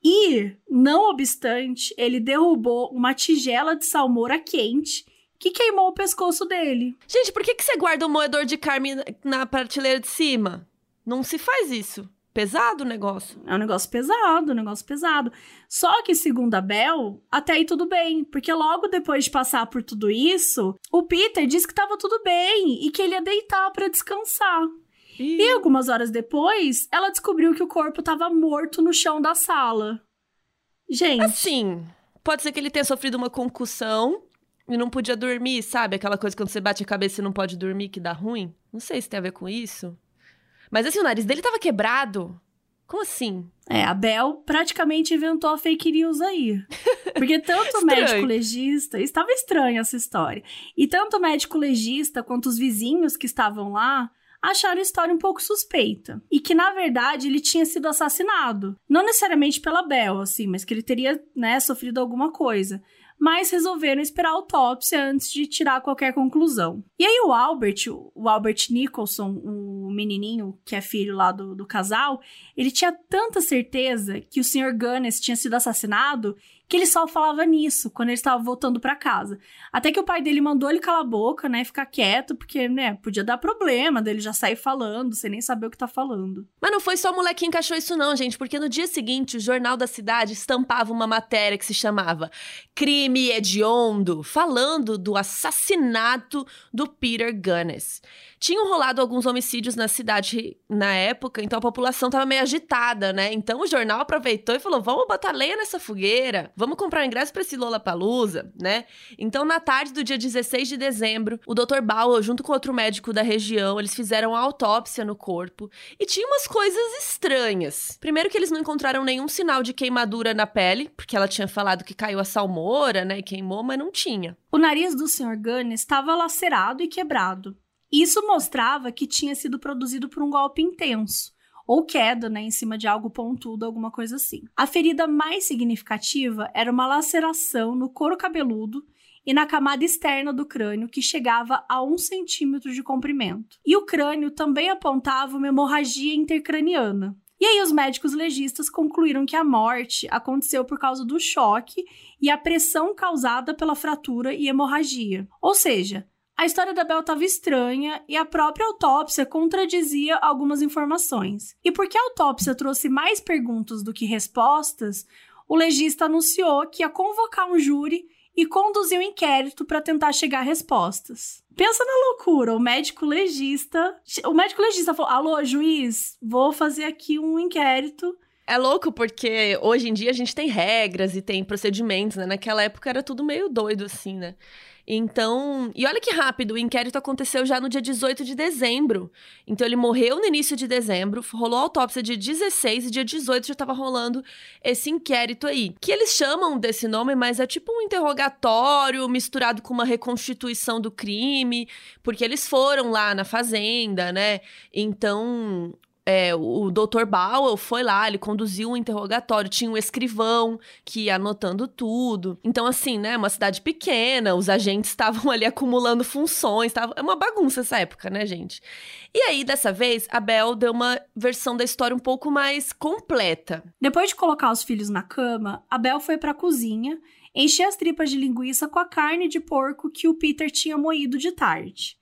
E, não obstante, ele derrubou uma tigela de salmoura quente que queimou o pescoço dele. Gente, por que, que você guarda um moedor de carne na prateleira de cima? Não se faz isso. Pesado o negócio. É um negócio pesado, um negócio pesado. Só que, segundo a Bel, até aí tudo bem. Porque logo depois de passar por tudo isso, o Peter disse que tava tudo bem e que ele ia deitar para descansar. Ih. E algumas horas depois, ela descobriu que o corpo tava morto no chão da sala. Gente. Assim, pode ser que ele tenha sofrido uma concussão e não podia dormir, sabe? Aquela coisa quando você bate a cabeça e não pode dormir que dá ruim. Não sei se tem a ver com isso. Mas assim, o nariz dele tava quebrado. Como assim? É, a Bel praticamente inventou a fake news aí. Porque tanto o médico legista. Estava estranha essa história. E tanto o médico legista quanto os vizinhos que estavam lá acharam a história um pouco suspeita. E que, na verdade, ele tinha sido assassinado. Não necessariamente pela Bel, assim, mas que ele teria, né, sofrido alguma coisa mas resolveram esperar a autópsia antes de tirar qualquer conclusão. E aí o Albert, o Albert Nicholson, o menininho que é filho lá do, do casal, ele tinha tanta certeza que o Sr. Gunness tinha sido assassinado que ele só falava nisso quando ele estava voltando para casa. Até que o pai dele mandou ele calar a boca, né, ficar quieto, porque, né, podia dar problema dele já sair falando, sem nem saber o que tá falando. Mas não foi só o molequinho que achou isso não, gente, porque no dia seguinte o jornal da cidade estampava uma matéria que se chamava Crime Hediondo, falando do assassinato do Peter Gunness. Tinham rolado alguns homicídios na cidade na época, então a população tava meio agitada, né? Então o jornal aproveitou e falou: vamos botar lenha nessa fogueira, vamos comprar um ingresso pra esse Lollapalooza, né? Então, na tarde do dia 16 de dezembro, o Dr. Bauer, junto com outro médico da região, eles fizeram a autópsia no corpo e tinha umas coisas estranhas. Primeiro, que eles não encontraram nenhum sinal de queimadura na pele, porque ela tinha falado que caiu a salmoura, né? E queimou, mas não tinha. O nariz do Sr. Gunn estava lacerado e quebrado. Isso mostrava que tinha sido produzido por um golpe intenso, ou queda, né, em cima de algo pontudo, alguma coisa assim. A ferida mais significativa era uma laceração no couro cabeludo e na camada externa do crânio, que chegava a um centímetro de comprimento. E o crânio também apontava uma hemorragia intercraniana. E aí os médicos legistas concluíram que a morte aconteceu por causa do choque e a pressão causada pela fratura e hemorragia. Ou seja, a história da Bel estava estranha e a própria autópsia contradizia algumas informações. E porque a autópsia trouxe mais perguntas do que respostas, o legista anunciou que ia convocar um júri e conduzir um inquérito para tentar chegar a respostas. Pensa na loucura, o médico legista, o médico legista falou: "Alô, juiz, vou fazer aqui um inquérito é louco porque hoje em dia a gente tem regras e tem procedimentos, né? Naquela época era tudo meio doido assim, né? Então, e olha que rápido, o inquérito aconteceu já no dia 18 de dezembro. Então ele morreu no início de dezembro, rolou a autópsia dia 16 e dia 18 já estava rolando esse inquérito aí. Que eles chamam desse nome, mas é tipo um interrogatório misturado com uma reconstituição do crime, porque eles foram lá na fazenda, né? Então, é, o Dr. Bauer foi lá, ele conduziu um interrogatório, tinha um escrivão que ia anotando tudo. Então, assim, né, uma cidade pequena, os agentes estavam ali acumulando funções, tava, é uma bagunça essa época, né, gente? E aí, dessa vez, a Bel deu uma versão da história um pouco mais completa. Depois de colocar os filhos na cama, a Bel foi pra cozinha, encher as tripas de linguiça com a carne de porco que o Peter tinha moído de tarde.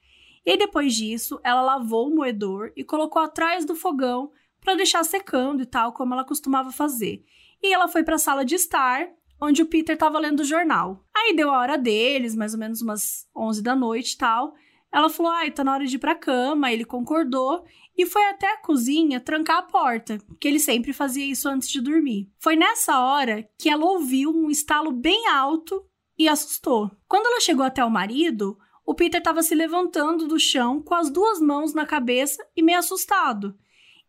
E depois disso, ela lavou o moedor e colocou atrás do fogão para deixar secando e tal, como ela costumava fazer. E ela foi para a sala de estar, onde o Peter estava lendo o jornal. Aí deu a hora deles, mais ou menos umas 11 da noite e tal. Ela falou: "Ai, tá na hora de ir para cama". Ele concordou e foi até a cozinha trancar a porta, que ele sempre fazia isso antes de dormir. Foi nessa hora que ela ouviu um estalo bem alto e assustou. Quando ela chegou até o marido, o Peter estava se levantando do chão com as duas mãos na cabeça e meio assustado.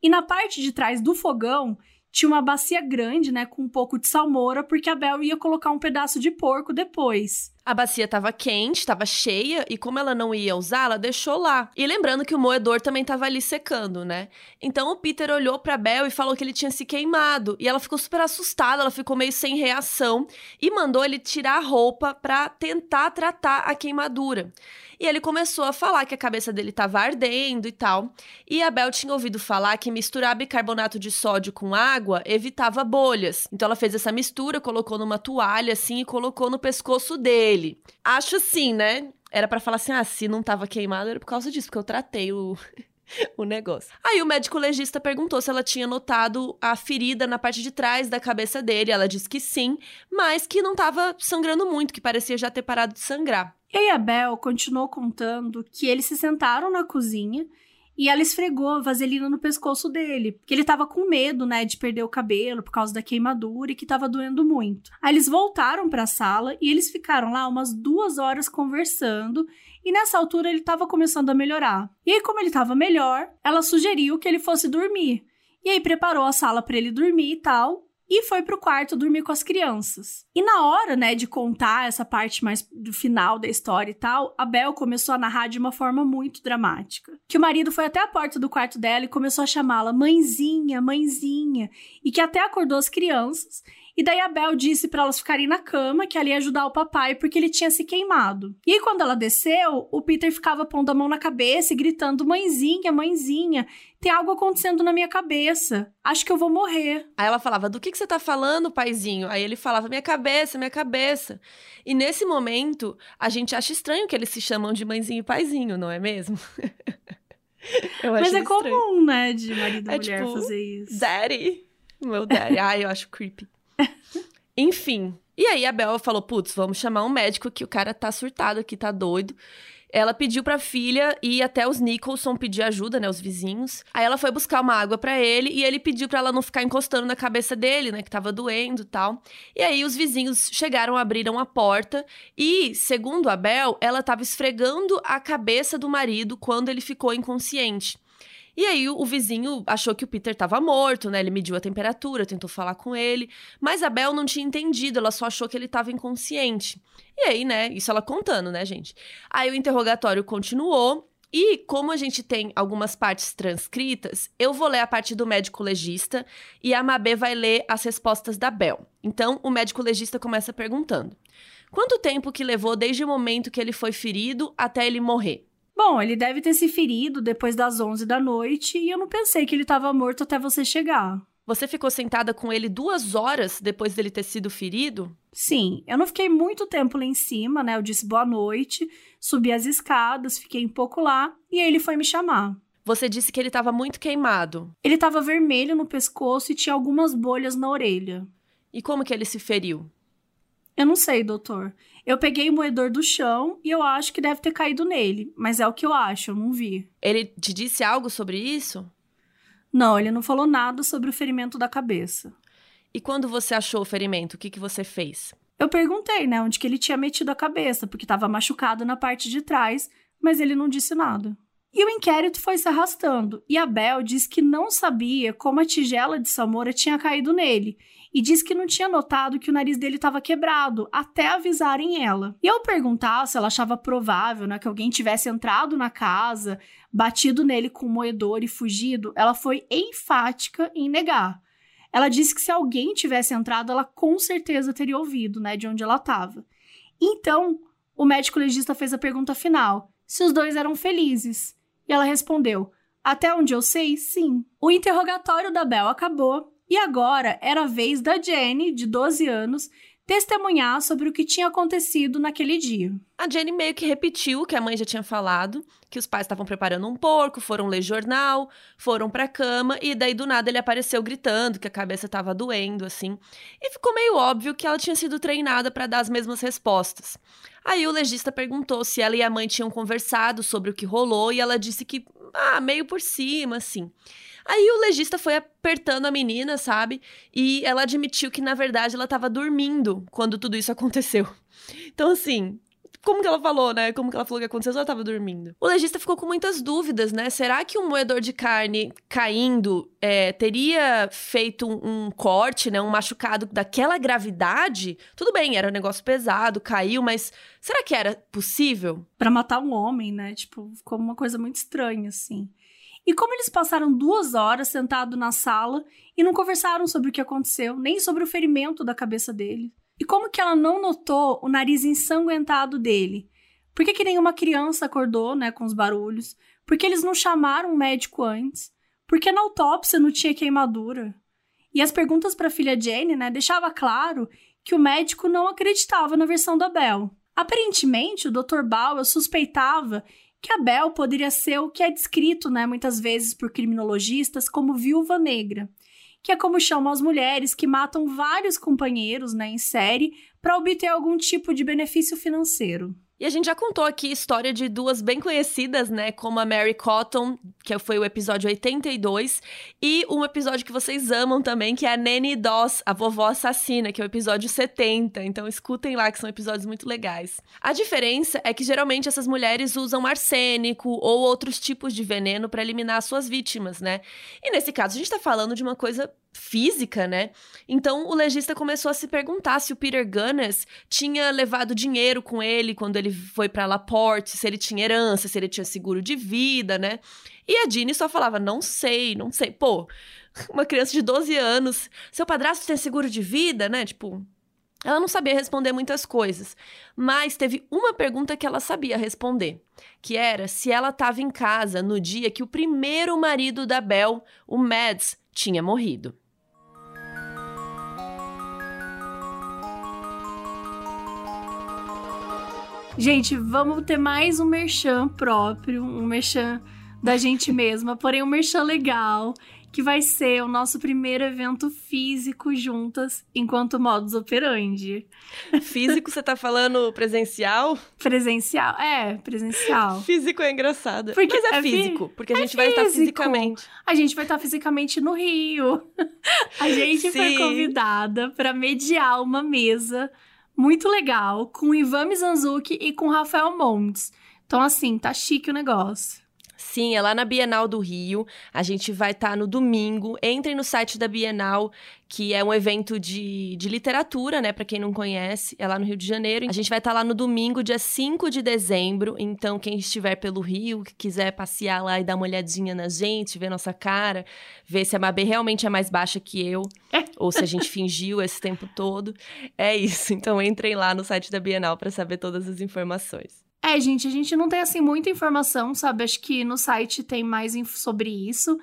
E na parte de trás do fogão tinha uma bacia grande, né, com um pouco de salmoura, porque a Bel ia colocar um pedaço de porco depois. A bacia estava quente, estava cheia, e como ela não ia usar, ela deixou lá. E lembrando que o moedor também estava ali secando, né? Então o Peter olhou para Bel e falou que ele tinha se queimado. E ela ficou super assustada, ela ficou meio sem reação e mandou ele tirar a roupa para tentar tratar a queimadura. E ele começou a falar que a cabeça dele estava ardendo e tal. E a Bel tinha ouvido falar que misturar bicarbonato de sódio com água evitava bolhas. Então ela fez essa mistura, colocou numa toalha assim e colocou no pescoço dele. Acho assim, né? Era para falar assim: ah, se não tava queimado era por causa disso, porque eu tratei o. o negócio. Aí o médico legista perguntou se ela tinha notado a ferida na parte de trás da cabeça dele. Ela disse que sim, mas que não estava sangrando muito, que parecia já ter parado de sangrar. E aí a Bel continuou contando que eles se sentaram na cozinha e ela esfregou a vaselina no pescoço dele, porque ele tava com medo, né, de perder o cabelo por causa da queimadura e que tava doendo muito. Aí eles voltaram para a sala e eles ficaram lá umas duas horas conversando. E nessa altura ele tava começando a melhorar. E aí, como ele tava melhor, ela sugeriu que ele fosse dormir. E aí preparou a sala para ele dormir e tal e foi pro quarto dormir com as crianças. E na hora, né, de contar essa parte mais do final da história e tal, a Bel começou a narrar de uma forma muito dramática. Que o marido foi até a porta do quarto dela e começou a chamá-la mãezinha, mãezinha, e que até acordou as crianças e daí a Bel disse para elas ficarem na cama, que ela ia ajudar o papai porque ele tinha se queimado. E aí, quando ela desceu, o Peter ficava pondo a mão na cabeça e gritando: Mãezinha, mãezinha, tem algo acontecendo na minha cabeça. Acho que eu vou morrer. Aí ela falava: Do que, que você tá falando, paizinho? Aí ele falava: Minha cabeça, minha cabeça. E nesse momento, a gente acha estranho que eles se chamam de mãezinho e paizinho, não é mesmo? Mas é estranho. comum, né, de marido e é mulher tipo, fazer isso. Daddy. Meu daddy. Ai, eu acho creepy. Enfim. E aí a Bel falou: putz, vamos chamar um médico que o cara tá surtado aqui, tá doido. Ela pediu pra filha e até os Nicholson pedir ajuda, né, os vizinhos. Aí ela foi buscar uma água para ele e ele pediu para ela não ficar encostando na cabeça dele, né, que tava doendo e tal. E aí os vizinhos chegaram, abriram a porta e, segundo a Bel, ela tava esfregando a cabeça do marido quando ele ficou inconsciente. E aí o, vizinho achou que o Peter estava morto, né? Ele mediu a temperatura, tentou falar com ele, mas a Bel não tinha entendido, ela só achou que ele estava inconsciente. E aí, né? Isso ela contando, né, gente? Aí o interrogatório continuou. E como a gente tem algumas partes transcritas, eu vou ler a parte do médico legista e a Mabê vai ler as respostas da Bel. Então, o médico legista começa perguntando: Quanto tempo que levou desde o momento que ele foi ferido até ele morrer? Bom, ele deve ter se ferido depois das 11 da noite e eu não pensei que ele estava morto até você chegar. Você ficou sentada com ele duas horas depois dele ter sido ferido? Sim, eu não fiquei muito tempo lá em cima, né? Eu disse boa noite, subi as escadas, fiquei um pouco lá e aí ele foi me chamar. Você disse que ele estava muito queimado. Ele estava vermelho no pescoço e tinha algumas bolhas na orelha. E como que ele se feriu? Eu não sei, doutor. Eu peguei o moedor do chão e eu acho que deve ter caído nele, mas é o que eu acho, eu não vi. Ele te disse algo sobre isso? Não, ele não falou nada sobre o ferimento da cabeça. E quando você achou o ferimento, o que, que você fez? Eu perguntei, né, onde que ele tinha metido a cabeça, porque estava machucado na parte de trás, mas ele não disse nada. E o inquérito foi se arrastando, e Abel disse que não sabia como a tigela de Samora tinha caído nele e disse que não tinha notado que o nariz dele estava quebrado, até avisarem ela. E ao perguntar se ela achava provável né, que alguém tivesse entrado na casa, batido nele com um moedor e fugido, ela foi enfática em negar. Ela disse que se alguém tivesse entrado, ela com certeza teria ouvido, né, de onde ela estava. Então, o médico legista fez a pergunta final: se os dois eram felizes. E ela respondeu: Até onde eu sei, sim. O interrogatório da Bel acabou e agora era a vez da Jenny, de 12 anos, testemunhar sobre o que tinha acontecido naquele dia. A Jenny meio que repetiu o que a mãe já tinha falado, que os pais estavam preparando um porco, foram ler jornal, foram pra cama e daí do nada ele apareceu gritando que a cabeça estava doendo assim. E ficou meio óbvio que ela tinha sido treinada para dar as mesmas respostas. Aí o legista perguntou se ela e a mãe tinham conversado sobre o que rolou e ela disse que ah, meio por cima assim. Aí o legista foi apertando a menina, sabe? E ela admitiu que, na verdade, ela estava dormindo quando tudo isso aconteceu. Então, assim, como que ela falou, né? Como que ela falou que aconteceu, ela tava dormindo. O legista ficou com muitas dúvidas, né? Será que um moedor de carne caindo é, teria feito um, um, corte, né? Um machucado daquela gravidade? Tudo bem, era um negócio pesado, caiu, mas será que era possível? Para matar um homem, né? Tipo, ficou uma coisa muito estranha, assim. E como eles passaram duas horas sentados na sala e não conversaram sobre o que aconteceu, nem sobre o ferimento da cabeça dele. E como que ela não notou o nariz ensanguentado dele? Por que, que nenhuma criança acordou, né, com os barulhos? Por que eles não chamaram um médico antes? Por que na autópsia não tinha queimadura? E as perguntas para a filha Jane, né, deixava claro que o médico não acreditava na versão da Belle. Aparentemente, o Dr. Bauer suspeitava que a Bel poderia ser o que é descrito, né, muitas vezes por criminologistas como viúva negra, que é como chamam as mulheres que matam vários companheiros, né, em série para obter algum tipo de benefício financeiro. E a gente já contou aqui história de duas bem conhecidas, né? Como a Mary Cotton, que foi o episódio 82, e um episódio que vocês amam também, que é a Nanny Doss, a vovó assassina, que é o episódio 70. Então escutem lá, que são episódios muito legais. A diferença é que geralmente essas mulheres usam arsênico ou outros tipos de veneno para eliminar suas vítimas, né? E nesse caso, a gente tá falando de uma coisa física, né? Então o legista começou a se perguntar se o Peter Gunness tinha levado dinheiro com ele quando ele foi para Laporte, se ele tinha herança, se ele tinha seguro de vida, né? E a Jeannie só falava: "Não sei, não sei". Pô, uma criança de 12 anos, seu padrasto tem seguro de vida, né? Tipo, ela não sabia responder muitas coisas, mas teve uma pergunta que ela sabia responder, que era se ela estava em casa no dia que o primeiro marido da Belle, o Mads, tinha morrido. Gente, vamos ter mais um merchan próprio, um merchan da gente mesma, porém um merchan legal, que vai ser o nosso primeiro evento físico juntas enquanto modus operandi. Físico, você tá falando presencial? Presencial, é, presencial. Físico é engraçado. Porque Mas é, é físico, porque a é gente físico. vai estar fisicamente. A gente vai estar fisicamente no Rio. A gente Sim. foi convidada para mediar uma mesa muito legal com Ivan Mizanzuki e com Rafael Montes. Então, assim, tá chique o negócio. Sim, é lá na Bienal do Rio. A gente vai estar tá no domingo. Entrem no site da Bienal, que é um evento de, de literatura, né? Para quem não conhece, é lá no Rio de Janeiro. A gente vai estar tá lá no domingo, dia 5 de dezembro. Então, quem estiver pelo Rio, que quiser passear lá e dar uma olhadinha na gente, ver nossa cara, ver se a Mabê realmente é mais baixa que eu, ou se a gente fingiu esse tempo todo, é isso. Então, entrem lá no site da Bienal para saber todas as informações. É, gente, a gente não tem assim muita informação, sabe? Acho que no site tem mais sobre isso.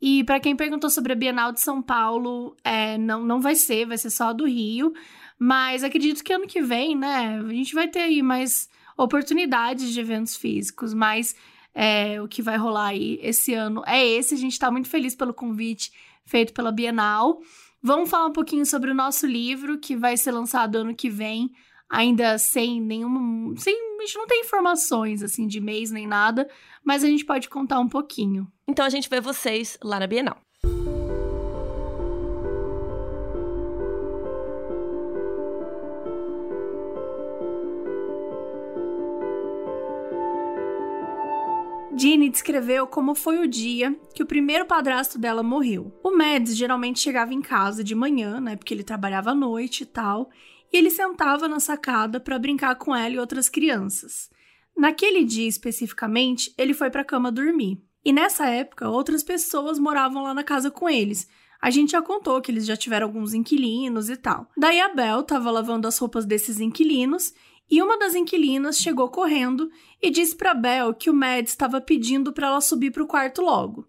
E para quem perguntou sobre a Bienal de São Paulo, é, não, não vai ser, vai ser só a do Rio. Mas acredito que ano que vem, né, a gente vai ter aí mais oportunidades de eventos físicos. Mas é, o que vai rolar aí esse ano é esse. A gente está muito feliz pelo convite feito pela Bienal. Vamos falar um pouquinho sobre o nosso livro, que vai ser lançado ano que vem ainda sem nenhuma. Sem, a gente não tem informações assim de mês nem nada, mas a gente pode contar um pouquinho. Então a gente vê vocês lá na Bienal. Jeannie descreveu como foi o dia que o primeiro padrasto dela morreu. O Mads geralmente chegava em casa de manhã, né, porque ele trabalhava à noite e tal, e ele sentava na sacada para brincar com ela e outras crianças. Naquele dia especificamente, ele foi para a cama dormir. E nessa época, outras pessoas moravam lá na casa com eles. A gente já contou que eles já tiveram alguns inquilinos e tal. Daí a Bel estava lavando as roupas desses inquilinos e uma das inquilinas chegou correndo e disse para Bel que o Mads estava pedindo para ela subir para o quarto logo.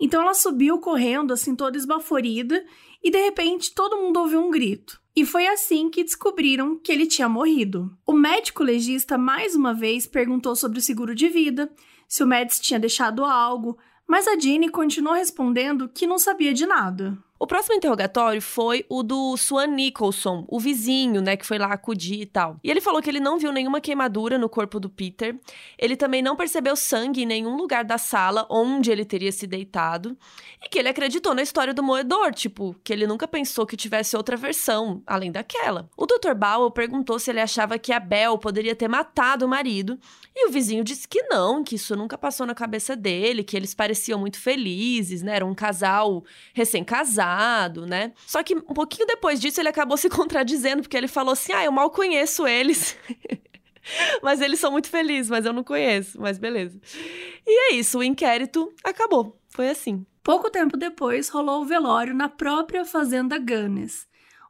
Então ela subiu correndo, assim, toda esbaforida, e de repente todo mundo ouviu um grito. E foi assim que descobriram que ele tinha morrido. O médico legista mais uma vez perguntou sobre o seguro de vida, se o Mads tinha deixado algo, mas a Jeannie continuou respondendo que não sabia de nada. O próximo interrogatório foi o do Swan Nicholson, o vizinho, né, que foi lá acudir e tal. E ele falou que ele não viu nenhuma queimadura no corpo do Peter. Ele também não percebeu sangue em nenhum lugar da sala onde ele teria se deitado. E que ele acreditou na história do moedor, tipo, que ele nunca pensou que tivesse outra versão além daquela. O Dr. Bowell perguntou se ele achava que a Bell poderia ter matado o marido. E o vizinho disse que não, que isso nunca passou na cabeça dele, que eles pareciam muito felizes, né? Era um casal recém-casado, né? Só que um pouquinho depois disso ele acabou se contradizendo, porque ele falou assim: ah, eu mal conheço eles. mas eles são muito felizes, mas eu não conheço, mas beleza. E é isso, o inquérito acabou. Foi assim. Pouco tempo depois, rolou o velório na própria fazenda Gunnes.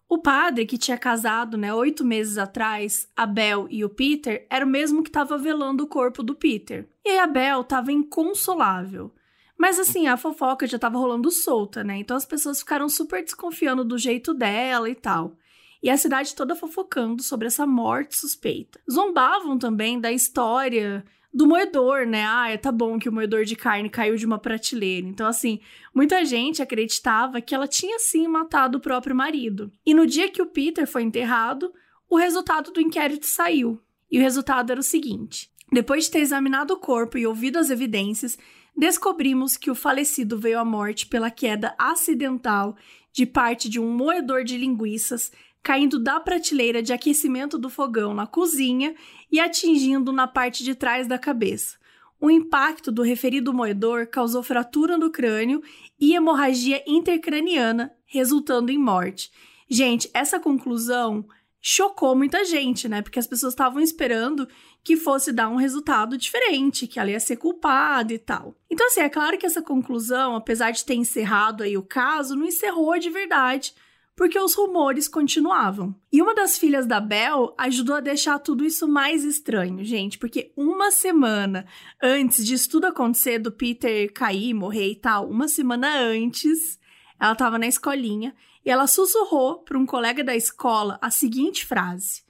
O padre que tinha casado, né, oito meses atrás, a Bel e o Peter, era o mesmo que estava velando o corpo do Peter. E a Bel estava inconsolável. Mas assim, a fofoca já estava rolando solta, né? Então as pessoas ficaram super desconfiando do jeito dela e tal. E a cidade toda fofocando sobre essa morte suspeita. Zombavam também da história do moedor, né? Ah, tá bom que o moedor de carne caiu de uma prateleira. Então, assim, muita gente acreditava que ela tinha sim matado o próprio marido. E no dia que o Peter foi enterrado, o resultado do inquérito saiu. E o resultado era o seguinte: depois de ter examinado o corpo e ouvido as evidências, descobrimos que o falecido veio à morte pela queda acidental de parte de um moedor de linguiças caindo da prateleira de aquecimento do fogão na cozinha e atingindo na parte de trás da cabeça. O impacto do referido moedor causou fratura no crânio e hemorragia intercraniana, resultando em morte. Gente, essa conclusão chocou muita gente, né? Porque as pessoas estavam esperando que fosse dar um resultado diferente, que ela ia ser culpada e tal. Então, assim, é claro que essa conclusão, apesar de ter encerrado aí o caso, não encerrou de verdade, porque os rumores continuavam. E uma das filhas da Belle ajudou a deixar tudo isso mais estranho, gente, porque uma semana antes disso tudo acontecer, do Peter cair, morrer e tal, uma semana antes, ela estava na escolinha e ela sussurrou para um colega da escola a seguinte frase: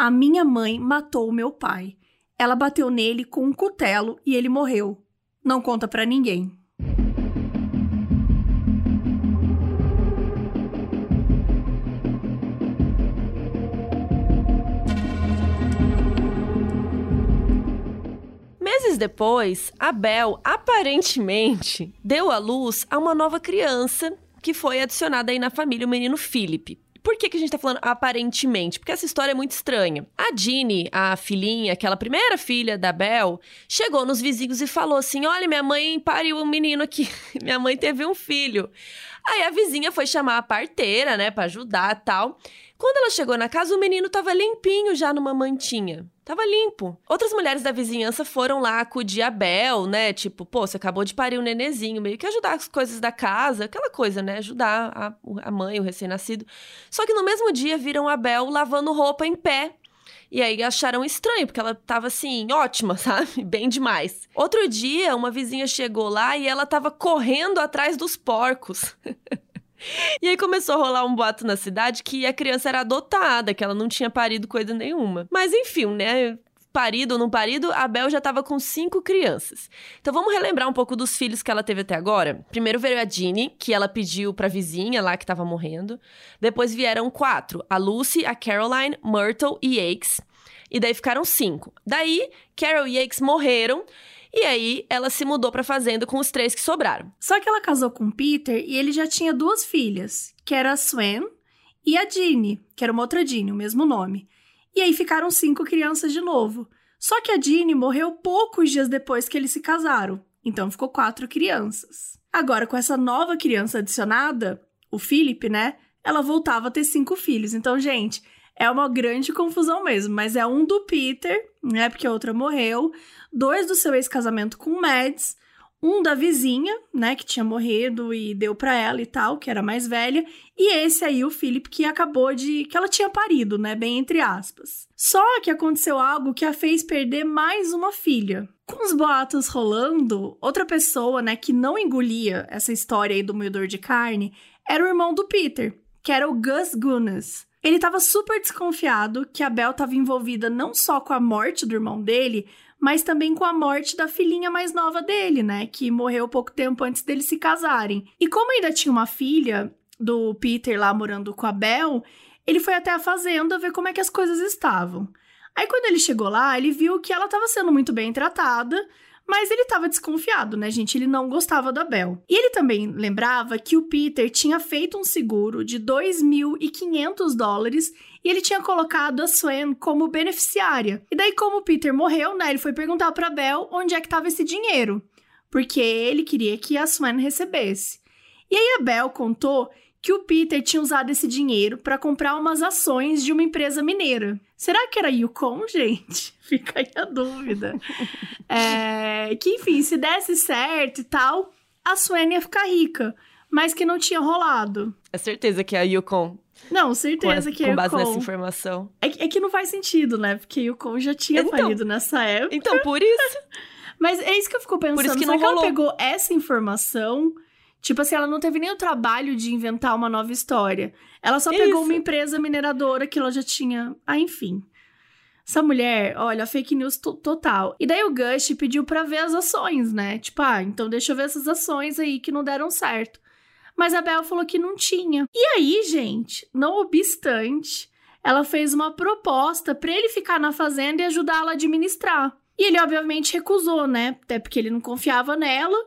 A minha mãe matou meu pai. Ela bateu nele com um cutelo e ele morreu. Não conta para ninguém. Meses depois, a Bel aparentemente deu à luz a uma nova criança que foi adicionada aí na família, o menino Philip. Por que, que a gente tá falando aparentemente? Porque essa história é muito estranha. A Jeannie, a filhinha, aquela primeira filha da Bel, chegou nos vizinhos e falou assim: Olha, minha mãe pariu um menino aqui. minha mãe teve um filho. Aí a vizinha foi chamar a parteira, né, pra ajudar tal. Quando ela chegou na casa, o menino tava limpinho já numa mantinha. Tava limpo. Outras mulheres da vizinhança foram lá acudir a Bel, né? Tipo, pô, você acabou de parir um nenezinho, meio que ajudar as coisas da casa, aquela coisa, né? Ajudar a, a mãe, o recém-nascido. Só que no mesmo dia viram a Bel lavando roupa em pé e aí acharam estranho, porque ela tava assim, ótima, sabe? Bem demais. Outro dia, uma vizinha chegou lá e ela tava correndo atrás dos porcos. E aí começou a rolar um boato na cidade que a criança era adotada, que ela não tinha parido coisa nenhuma. Mas enfim, né? parido ou não parido, a Bel já estava com cinco crianças. Então vamos relembrar um pouco dos filhos que ela teve até agora. Primeiro veio a Jeannie, que ela pediu pra vizinha lá que estava morrendo. Depois vieram quatro: a Lucy, a Caroline, Myrtle e Yakes. E daí ficaram cinco. Daí, Carol e Yakes morreram. E aí ela se mudou pra fazenda com os três que sobraram. Só que ela casou com Peter e ele já tinha duas filhas, que era a Swan e a Jeannie, que era uma outra Jeannie, o mesmo nome. E aí ficaram cinco crianças de novo. Só que a Jeannie morreu poucos dias depois que eles se casaram. Então ficou quatro crianças. Agora, com essa nova criança adicionada, o Philip, né? Ela voltava a ter cinco filhos. Então, gente, é uma grande confusão mesmo. Mas é um do Peter, né? Porque a outra morreu. Dois do seu ex-casamento com Mads um da vizinha, né, que tinha morrido e deu para ela e tal, que era mais velha, e esse aí o Philip que acabou de que ela tinha parido, né, bem entre aspas. Só que aconteceu algo que a fez perder mais uma filha. Com os boatos rolando, outra pessoa, né, que não engolia essa história aí do moedor de carne, era o irmão do Peter, que era o Gus Gunas. Ele estava super desconfiado que a Belle estava envolvida não só com a morte do irmão dele, mas também com a morte da filhinha mais nova dele, né? Que morreu pouco tempo antes deles se casarem. E como ainda tinha uma filha, do Peter lá morando com a Bel, ele foi até a fazenda ver como é que as coisas estavam. Aí quando ele chegou lá, ele viu que ela estava sendo muito bem tratada, mas ele estava desconfiado, né, gente? Ele não gostava da Bel. E ele também lembrava que o Peter tinha feito um seguro de 2.500 dólares e ele tinha colocado a Swen como beneficiária. E daí, como o Peter morreu, né, ele foi perguntar para Bel onde é que estava esse dinheiro, porque ele queria que a Swen recebesse. E aí a Bel contou que o Peter tinha usado esse dinheiro para comprar umas ações de uma empresa mineira. Será que era Yukon, gente? Fica aí a dúvida. é, que, enfim, se desse certo e tal, a Swen ia ficar rica, mas que não tinha rolado. É certeza que é a Yukon. Não, certeza com, que é Com base Yukon. nessa informação. É, é, que não faz sentido, né? Porque Yukon já tinha então, falido nessa época. Então, por isso. Mas é isso que eu fico pensando. Por isso que Será não que ela rolou. pegou essa informação Tipo assim, ela não teve nem o trabalho de inventar uma nova história. Ela só Isso. pegou uma empresa mineradora que ela já tinha. Ah, enfim. Essa mulher, olha, fake news to total. E daí o Gush pediu pra ver as ações, né? Tipo, ah, então deixa eu ver essas ações aí que não deram certo. Mas a Bel falou que não tinha. E aí, gente, não obstante, ela fez uma proposta pra ele ficar na fazenda e ajudá-la a administrar. E ele, obviamente, recusou, né? Até porque ele não confiava nela.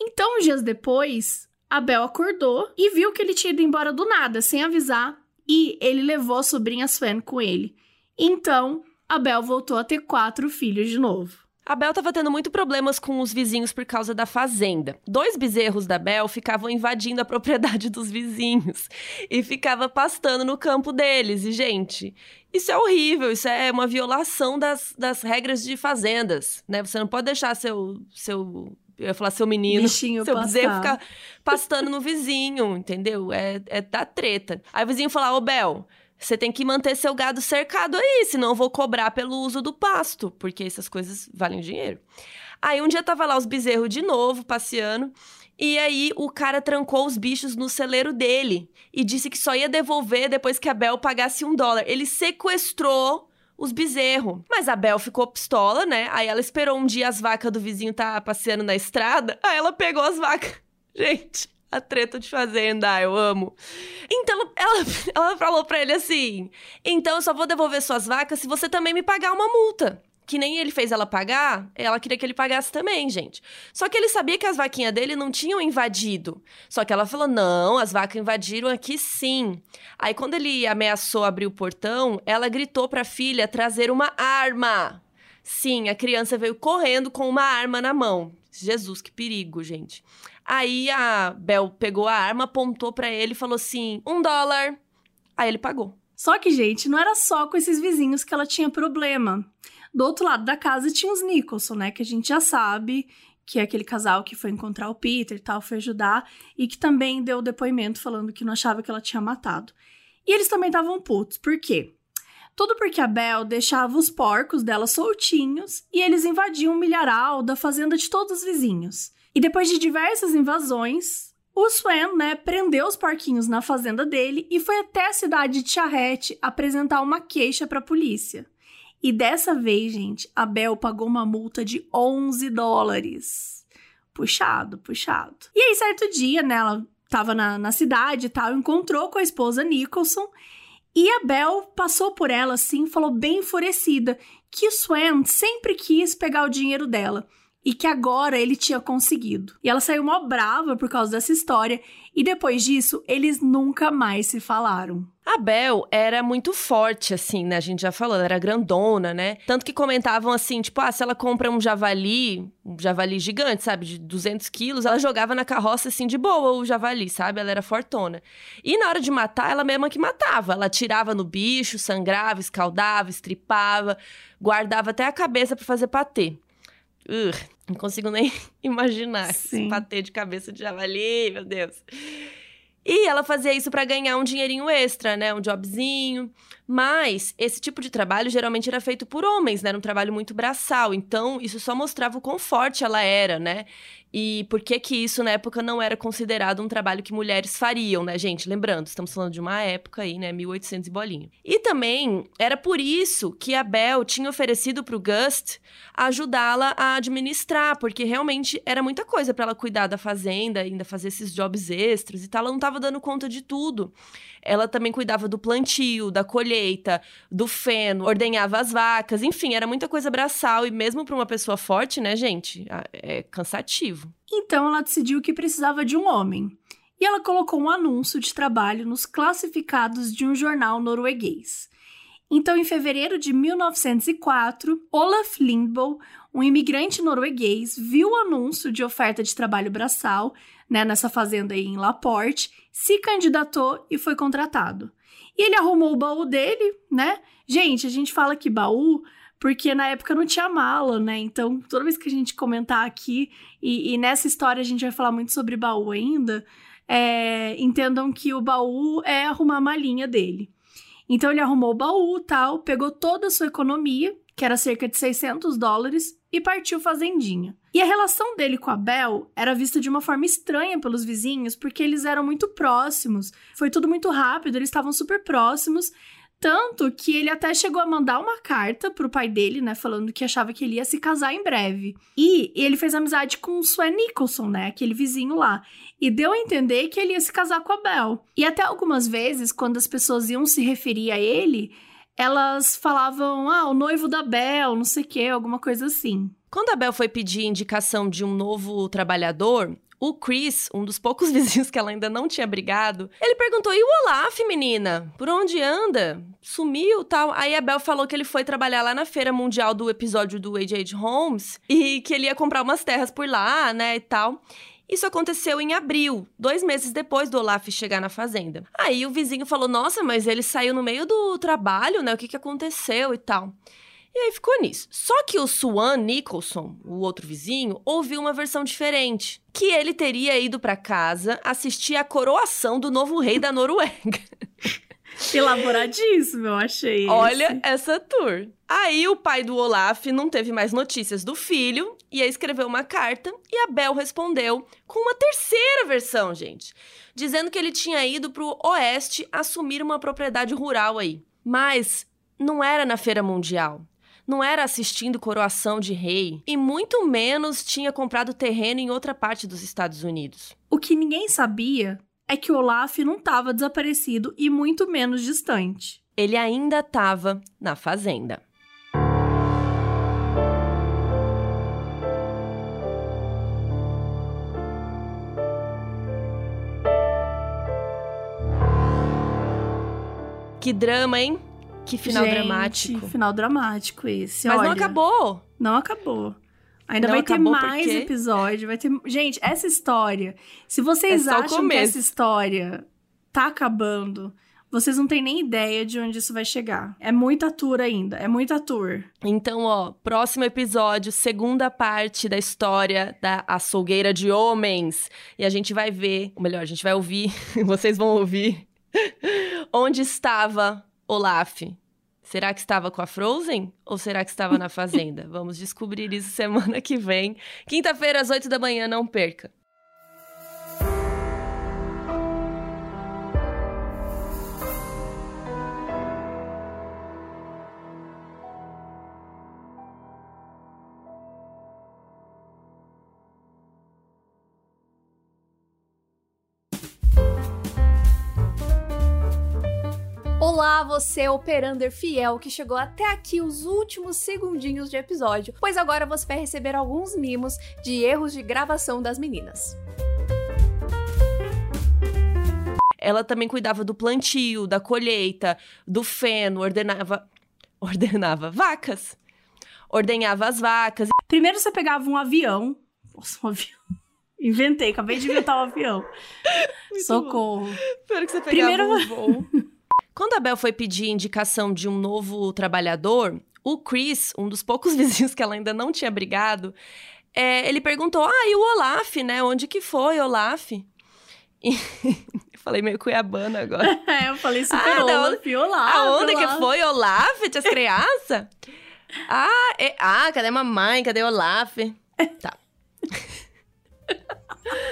Então, dias depois, a Bel acordou e viu que ele tinha ido embora do nada, sem avisar, e ele levou a sobrinha Sven com ele. Então, a Bel voltou a ter quatro filhos de novo. A Bel tava tendo muito problemas com os vizinhos por causa da fazenda. Dois bezerros da Bel ficavam invadindo a propriedade dos vizinhos e ficava pastando no campo deles. E, gente, isso é horrível, isso é uma violação das, das regras de fazendas, né? Você não pode deixar seu, seu eu ia falar seu menino, Bichinho seu bezerro ficar pastando no vizinho, entendeu? É, é da treta. Aí o vizinho fala, ô Bel, você tem que manter seu gado cercado aí, senão eu vou cobrar pelo uso do pasto, porque essas coisas valem dinheiro. Aí um dia tava lá os bezerros de novo, passeando, e aí o cara trancou os bichos no celeiro dele e disse que só ia devolver depois que a Bel pagasse um dólar. Ele sequestrou os bezerros. Mas a Bel ficou pistola, né? Aí ela esperou um dia as vacas do vizinho tá passeando na estrada. Aí ela pegou as vacas. Gente, a treta de fazenda, eu amo. Então ela, ela falou pra ele assim: então eu só vou devolver suas vacas se você também me pagar uma multa. Que nem ele fez ela pagar, ela queria que ele pagasse também, gente. Só que ele sabia que as vaquinhas dele não tinham invadido. Só que ela falou: não, as vacas invadiram aqui sim. Aí, quando ele ameaçou abrir o portão, ela gritou pra filha trazer uma arma. Sim, a criança veio correndo com uma arma na mão. Jesus, que perigo, gente. Aí a Bel pegou a arma, apontou pra ele e falou assim: um dólar. Aí ele pagou. Só que, gente, não era só com esses vizinhos que ela tinha problema. Do outro lado da casa tinha os Nicholson, né? Que a gente já sabe que é aquele casal que foi encontrar o Peter e tal, foi ajudar, e que também deu depoimento falando que não achava que ela tinha matado. E eles também estavam putos. Por quê? Tudo porque a Bel deixava os porcos dela soltinhos e eles invadiam o milharal da fazenda de todos os vizinhos. E depois de diversas invasões, o Swen, né, prendeu os porquinhos na fazenda dele e foi até a cidade de Charrette apresentar uma queixa para a polícia. E dessa vez, gente, a Bel pagou uma multa de 11 dólares. Puxado, puxado. E aí, certo dia, né, ela tava na, na cidade e tal, encontrou com a esposa Nicholson e a Bel passou por ela assim, falou bem enfurecida que o Swen sempre quis pegar o dinheiro dela e que agora ele tinha conseguido. E ela saiu mó brava por causa dessa história e depois disso eles nunca mais se falaram. A Bel era muito forte, assim, né? A gente já falou, ela era grandona, né? Tanto que comentavam assim, tipo, ah, se ela compra um javali, um javali gigante, sabe? De 200 quilos, ela jogava na carroça, assim, de boa o javali, sabe? Ela era fortona. E na hora de matar, ela mesma que matava. Ela tirava no bicho, sangrava, escaldava, estripava, guardava até a cabeça para fazer patê. Ugh, não consigo nem imaginar Sim. esse patê de cabeça de javali, meu Deus. E ela fazia isso para ganhar um dinheirinho extra, né? Um jobzinho. Mas esse tipo de trabalho geralmente era feito por homens, né? Era um trabalho muito braçal. Então, isso só mostrava o quão forte ela era, né? E por que que isso na época não era considerado um trabalho que mulheres fariam, né, gente? Lembrando, estamos falando de uma época aí, né, 1800 e bolinho. E também era por isso que a Belle tinha oferecido para o Gust ajudá-la a administrar, porque realmente era muita coisa para ela cuidar da fazenda, ainda fazer esses jobs extras e tal, ela não estava dando conta de tudo. Ela também cuidava do plantio, da colheita, do feno, ordenhava as vacas, enfim, era muita coisa braçal e mesmo para uma pessoa forte, né, gente, é cansativo. Então ela decidiu que precisava de um homem. E ela colocou um anúncio de trabalho nos classificados de um jornal norueguês. Então, em fevereiro de 1904, Olaf Lindboe, um imigrante norueguês, viu o anúncio de oferta de trabalho braçal né, nessa fazenda aí em Laporte, se candidatou e foi contratado. E ele arrumou o baú dele, né? Gente, a gente fala que baú porque na época não tinha mala, né? Então, toda vez que a gente comentar aqui, e, e nessa história a gente vai falar muito sobre baú ainda, é, entendam que o baú é arrumar a malinha dele. Então, ele arrumou o baú tal, pegou toda a sua economia, que era cerca de 600 dólares, e partiu fazendinha. E a relação dele com a Bel era vista de uma forma estranha pelos vizinhos, porque eles eram muito próximos. Foi tudo muito rápido, eles estavam super próximos. Tanto que ele até chegou a mandar uma carta pro pai dele, né? Falando que achava que ele ia se casar em breve. E ele fez amizade com o Swen Nicholson, né? Aquele vizinho lá. E deu a entender que ele ia se casar com a Bel. E até algumas vezes, quando as pessoas iam se referir a ele, elas falavam, ah, o noivo da Bel, não sei o quê, alguma coisa assim. Quando a Bel foi pedir indicação de um novo trabalhador, o Chris, um dos poucos vizinhos que ela ainda não tinha brigado, ele perguntou: e o Olaf, menina? Por onde anda? Sumiu tal? Aí a Bel falou que ele foi trabalhar lá na feira mundial do episódio do H.H. Holmes e que ele ia comprar umas terras por lá, né, e tal. Isso aconteceu em abril, dois meses depois do Olaf chegar na fazenda. Aí o vizinho falou: Nossa, mas ele saiu no meio do trabalho, né? O que, que aconteceu e tal. E aí ficou nisso. Só que o Swan Nicholson, o outro vizinho, ouviu uma versão diferente. Que ele teria ido para casa assistir a coroação do novo rei da Noruega. Elaboradíssimo, eu achei. Olha esse. essa tour. Aí o pai do Olaf não teve mais notícias do filho e aí escreveu uma carta e a Bel respondeu com uma terceira versão, gente, dizendo que ele tinha ido pro oeste assumir uma propriedade rural aí. Mas não era na feira mundial. Não era assistindo coroação de rei e muito menos tinha comprado terreno em outra parte dos Estados Unidos. O que ninguém sabia é que Olaf não estava desaparecido e muito menos distante. Ele ainda estava na fazenda. Que drama, hein? Que final Gente, dramático. Final dramático esse. Mas olha. não acabou. Não acabou. Ainda Não vai ter mais porque- episódio, vai ter. Gente, essa história. Se vocês É acham que essa história tá acabando, vocês não têm nem ideia de onde isso vai chegar. É muita tour ainda, é muita tour. Então, ó, próximo episódio, segunda parte da história da açougueira de homens. E a gente vai ver, ou melhor, a gente vai ouvir, vocês vão ouvir, onde estava Olaf. Será que estava com a Frozen ou será que estava na fazenda? Vamos descobrir isso semana que vem. Quinta-feira, às 8 da manhã, não perca. Olá, você operander fiel que chegou até aqui os últimos segundinhos de episódio, pois agora você vai receber alguns mimos de erros de gravação das meninas. Ela também cuidava do plantio, da colheita, do feno, ordenava ordenava vacas. Ordenhava as vacas. Primeiro você pegava um avião. Nossa, um avião. Inventei, acabei de inventar um avião. Socorro. Espero que você pegava Primeiro- um voo. Quando a Bel foi pedir indicação de um novo trabalhador, o Chris, um dos poucos vizinhos que ela ainda não tinha brigado, é, ele perguntou: Ah, e o Olaf, né? Onde que foi, Olaf? E eu falei meio cuiabana agora. É, eu falei super Ah, da Olaf, Olaf, Aonde que Olaf. foi, Olaf, tias crianças? ah, é- ah, cadê mamãe? Cadê Olaf? Tá.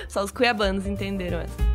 Só os cuiabanos entenderam essa.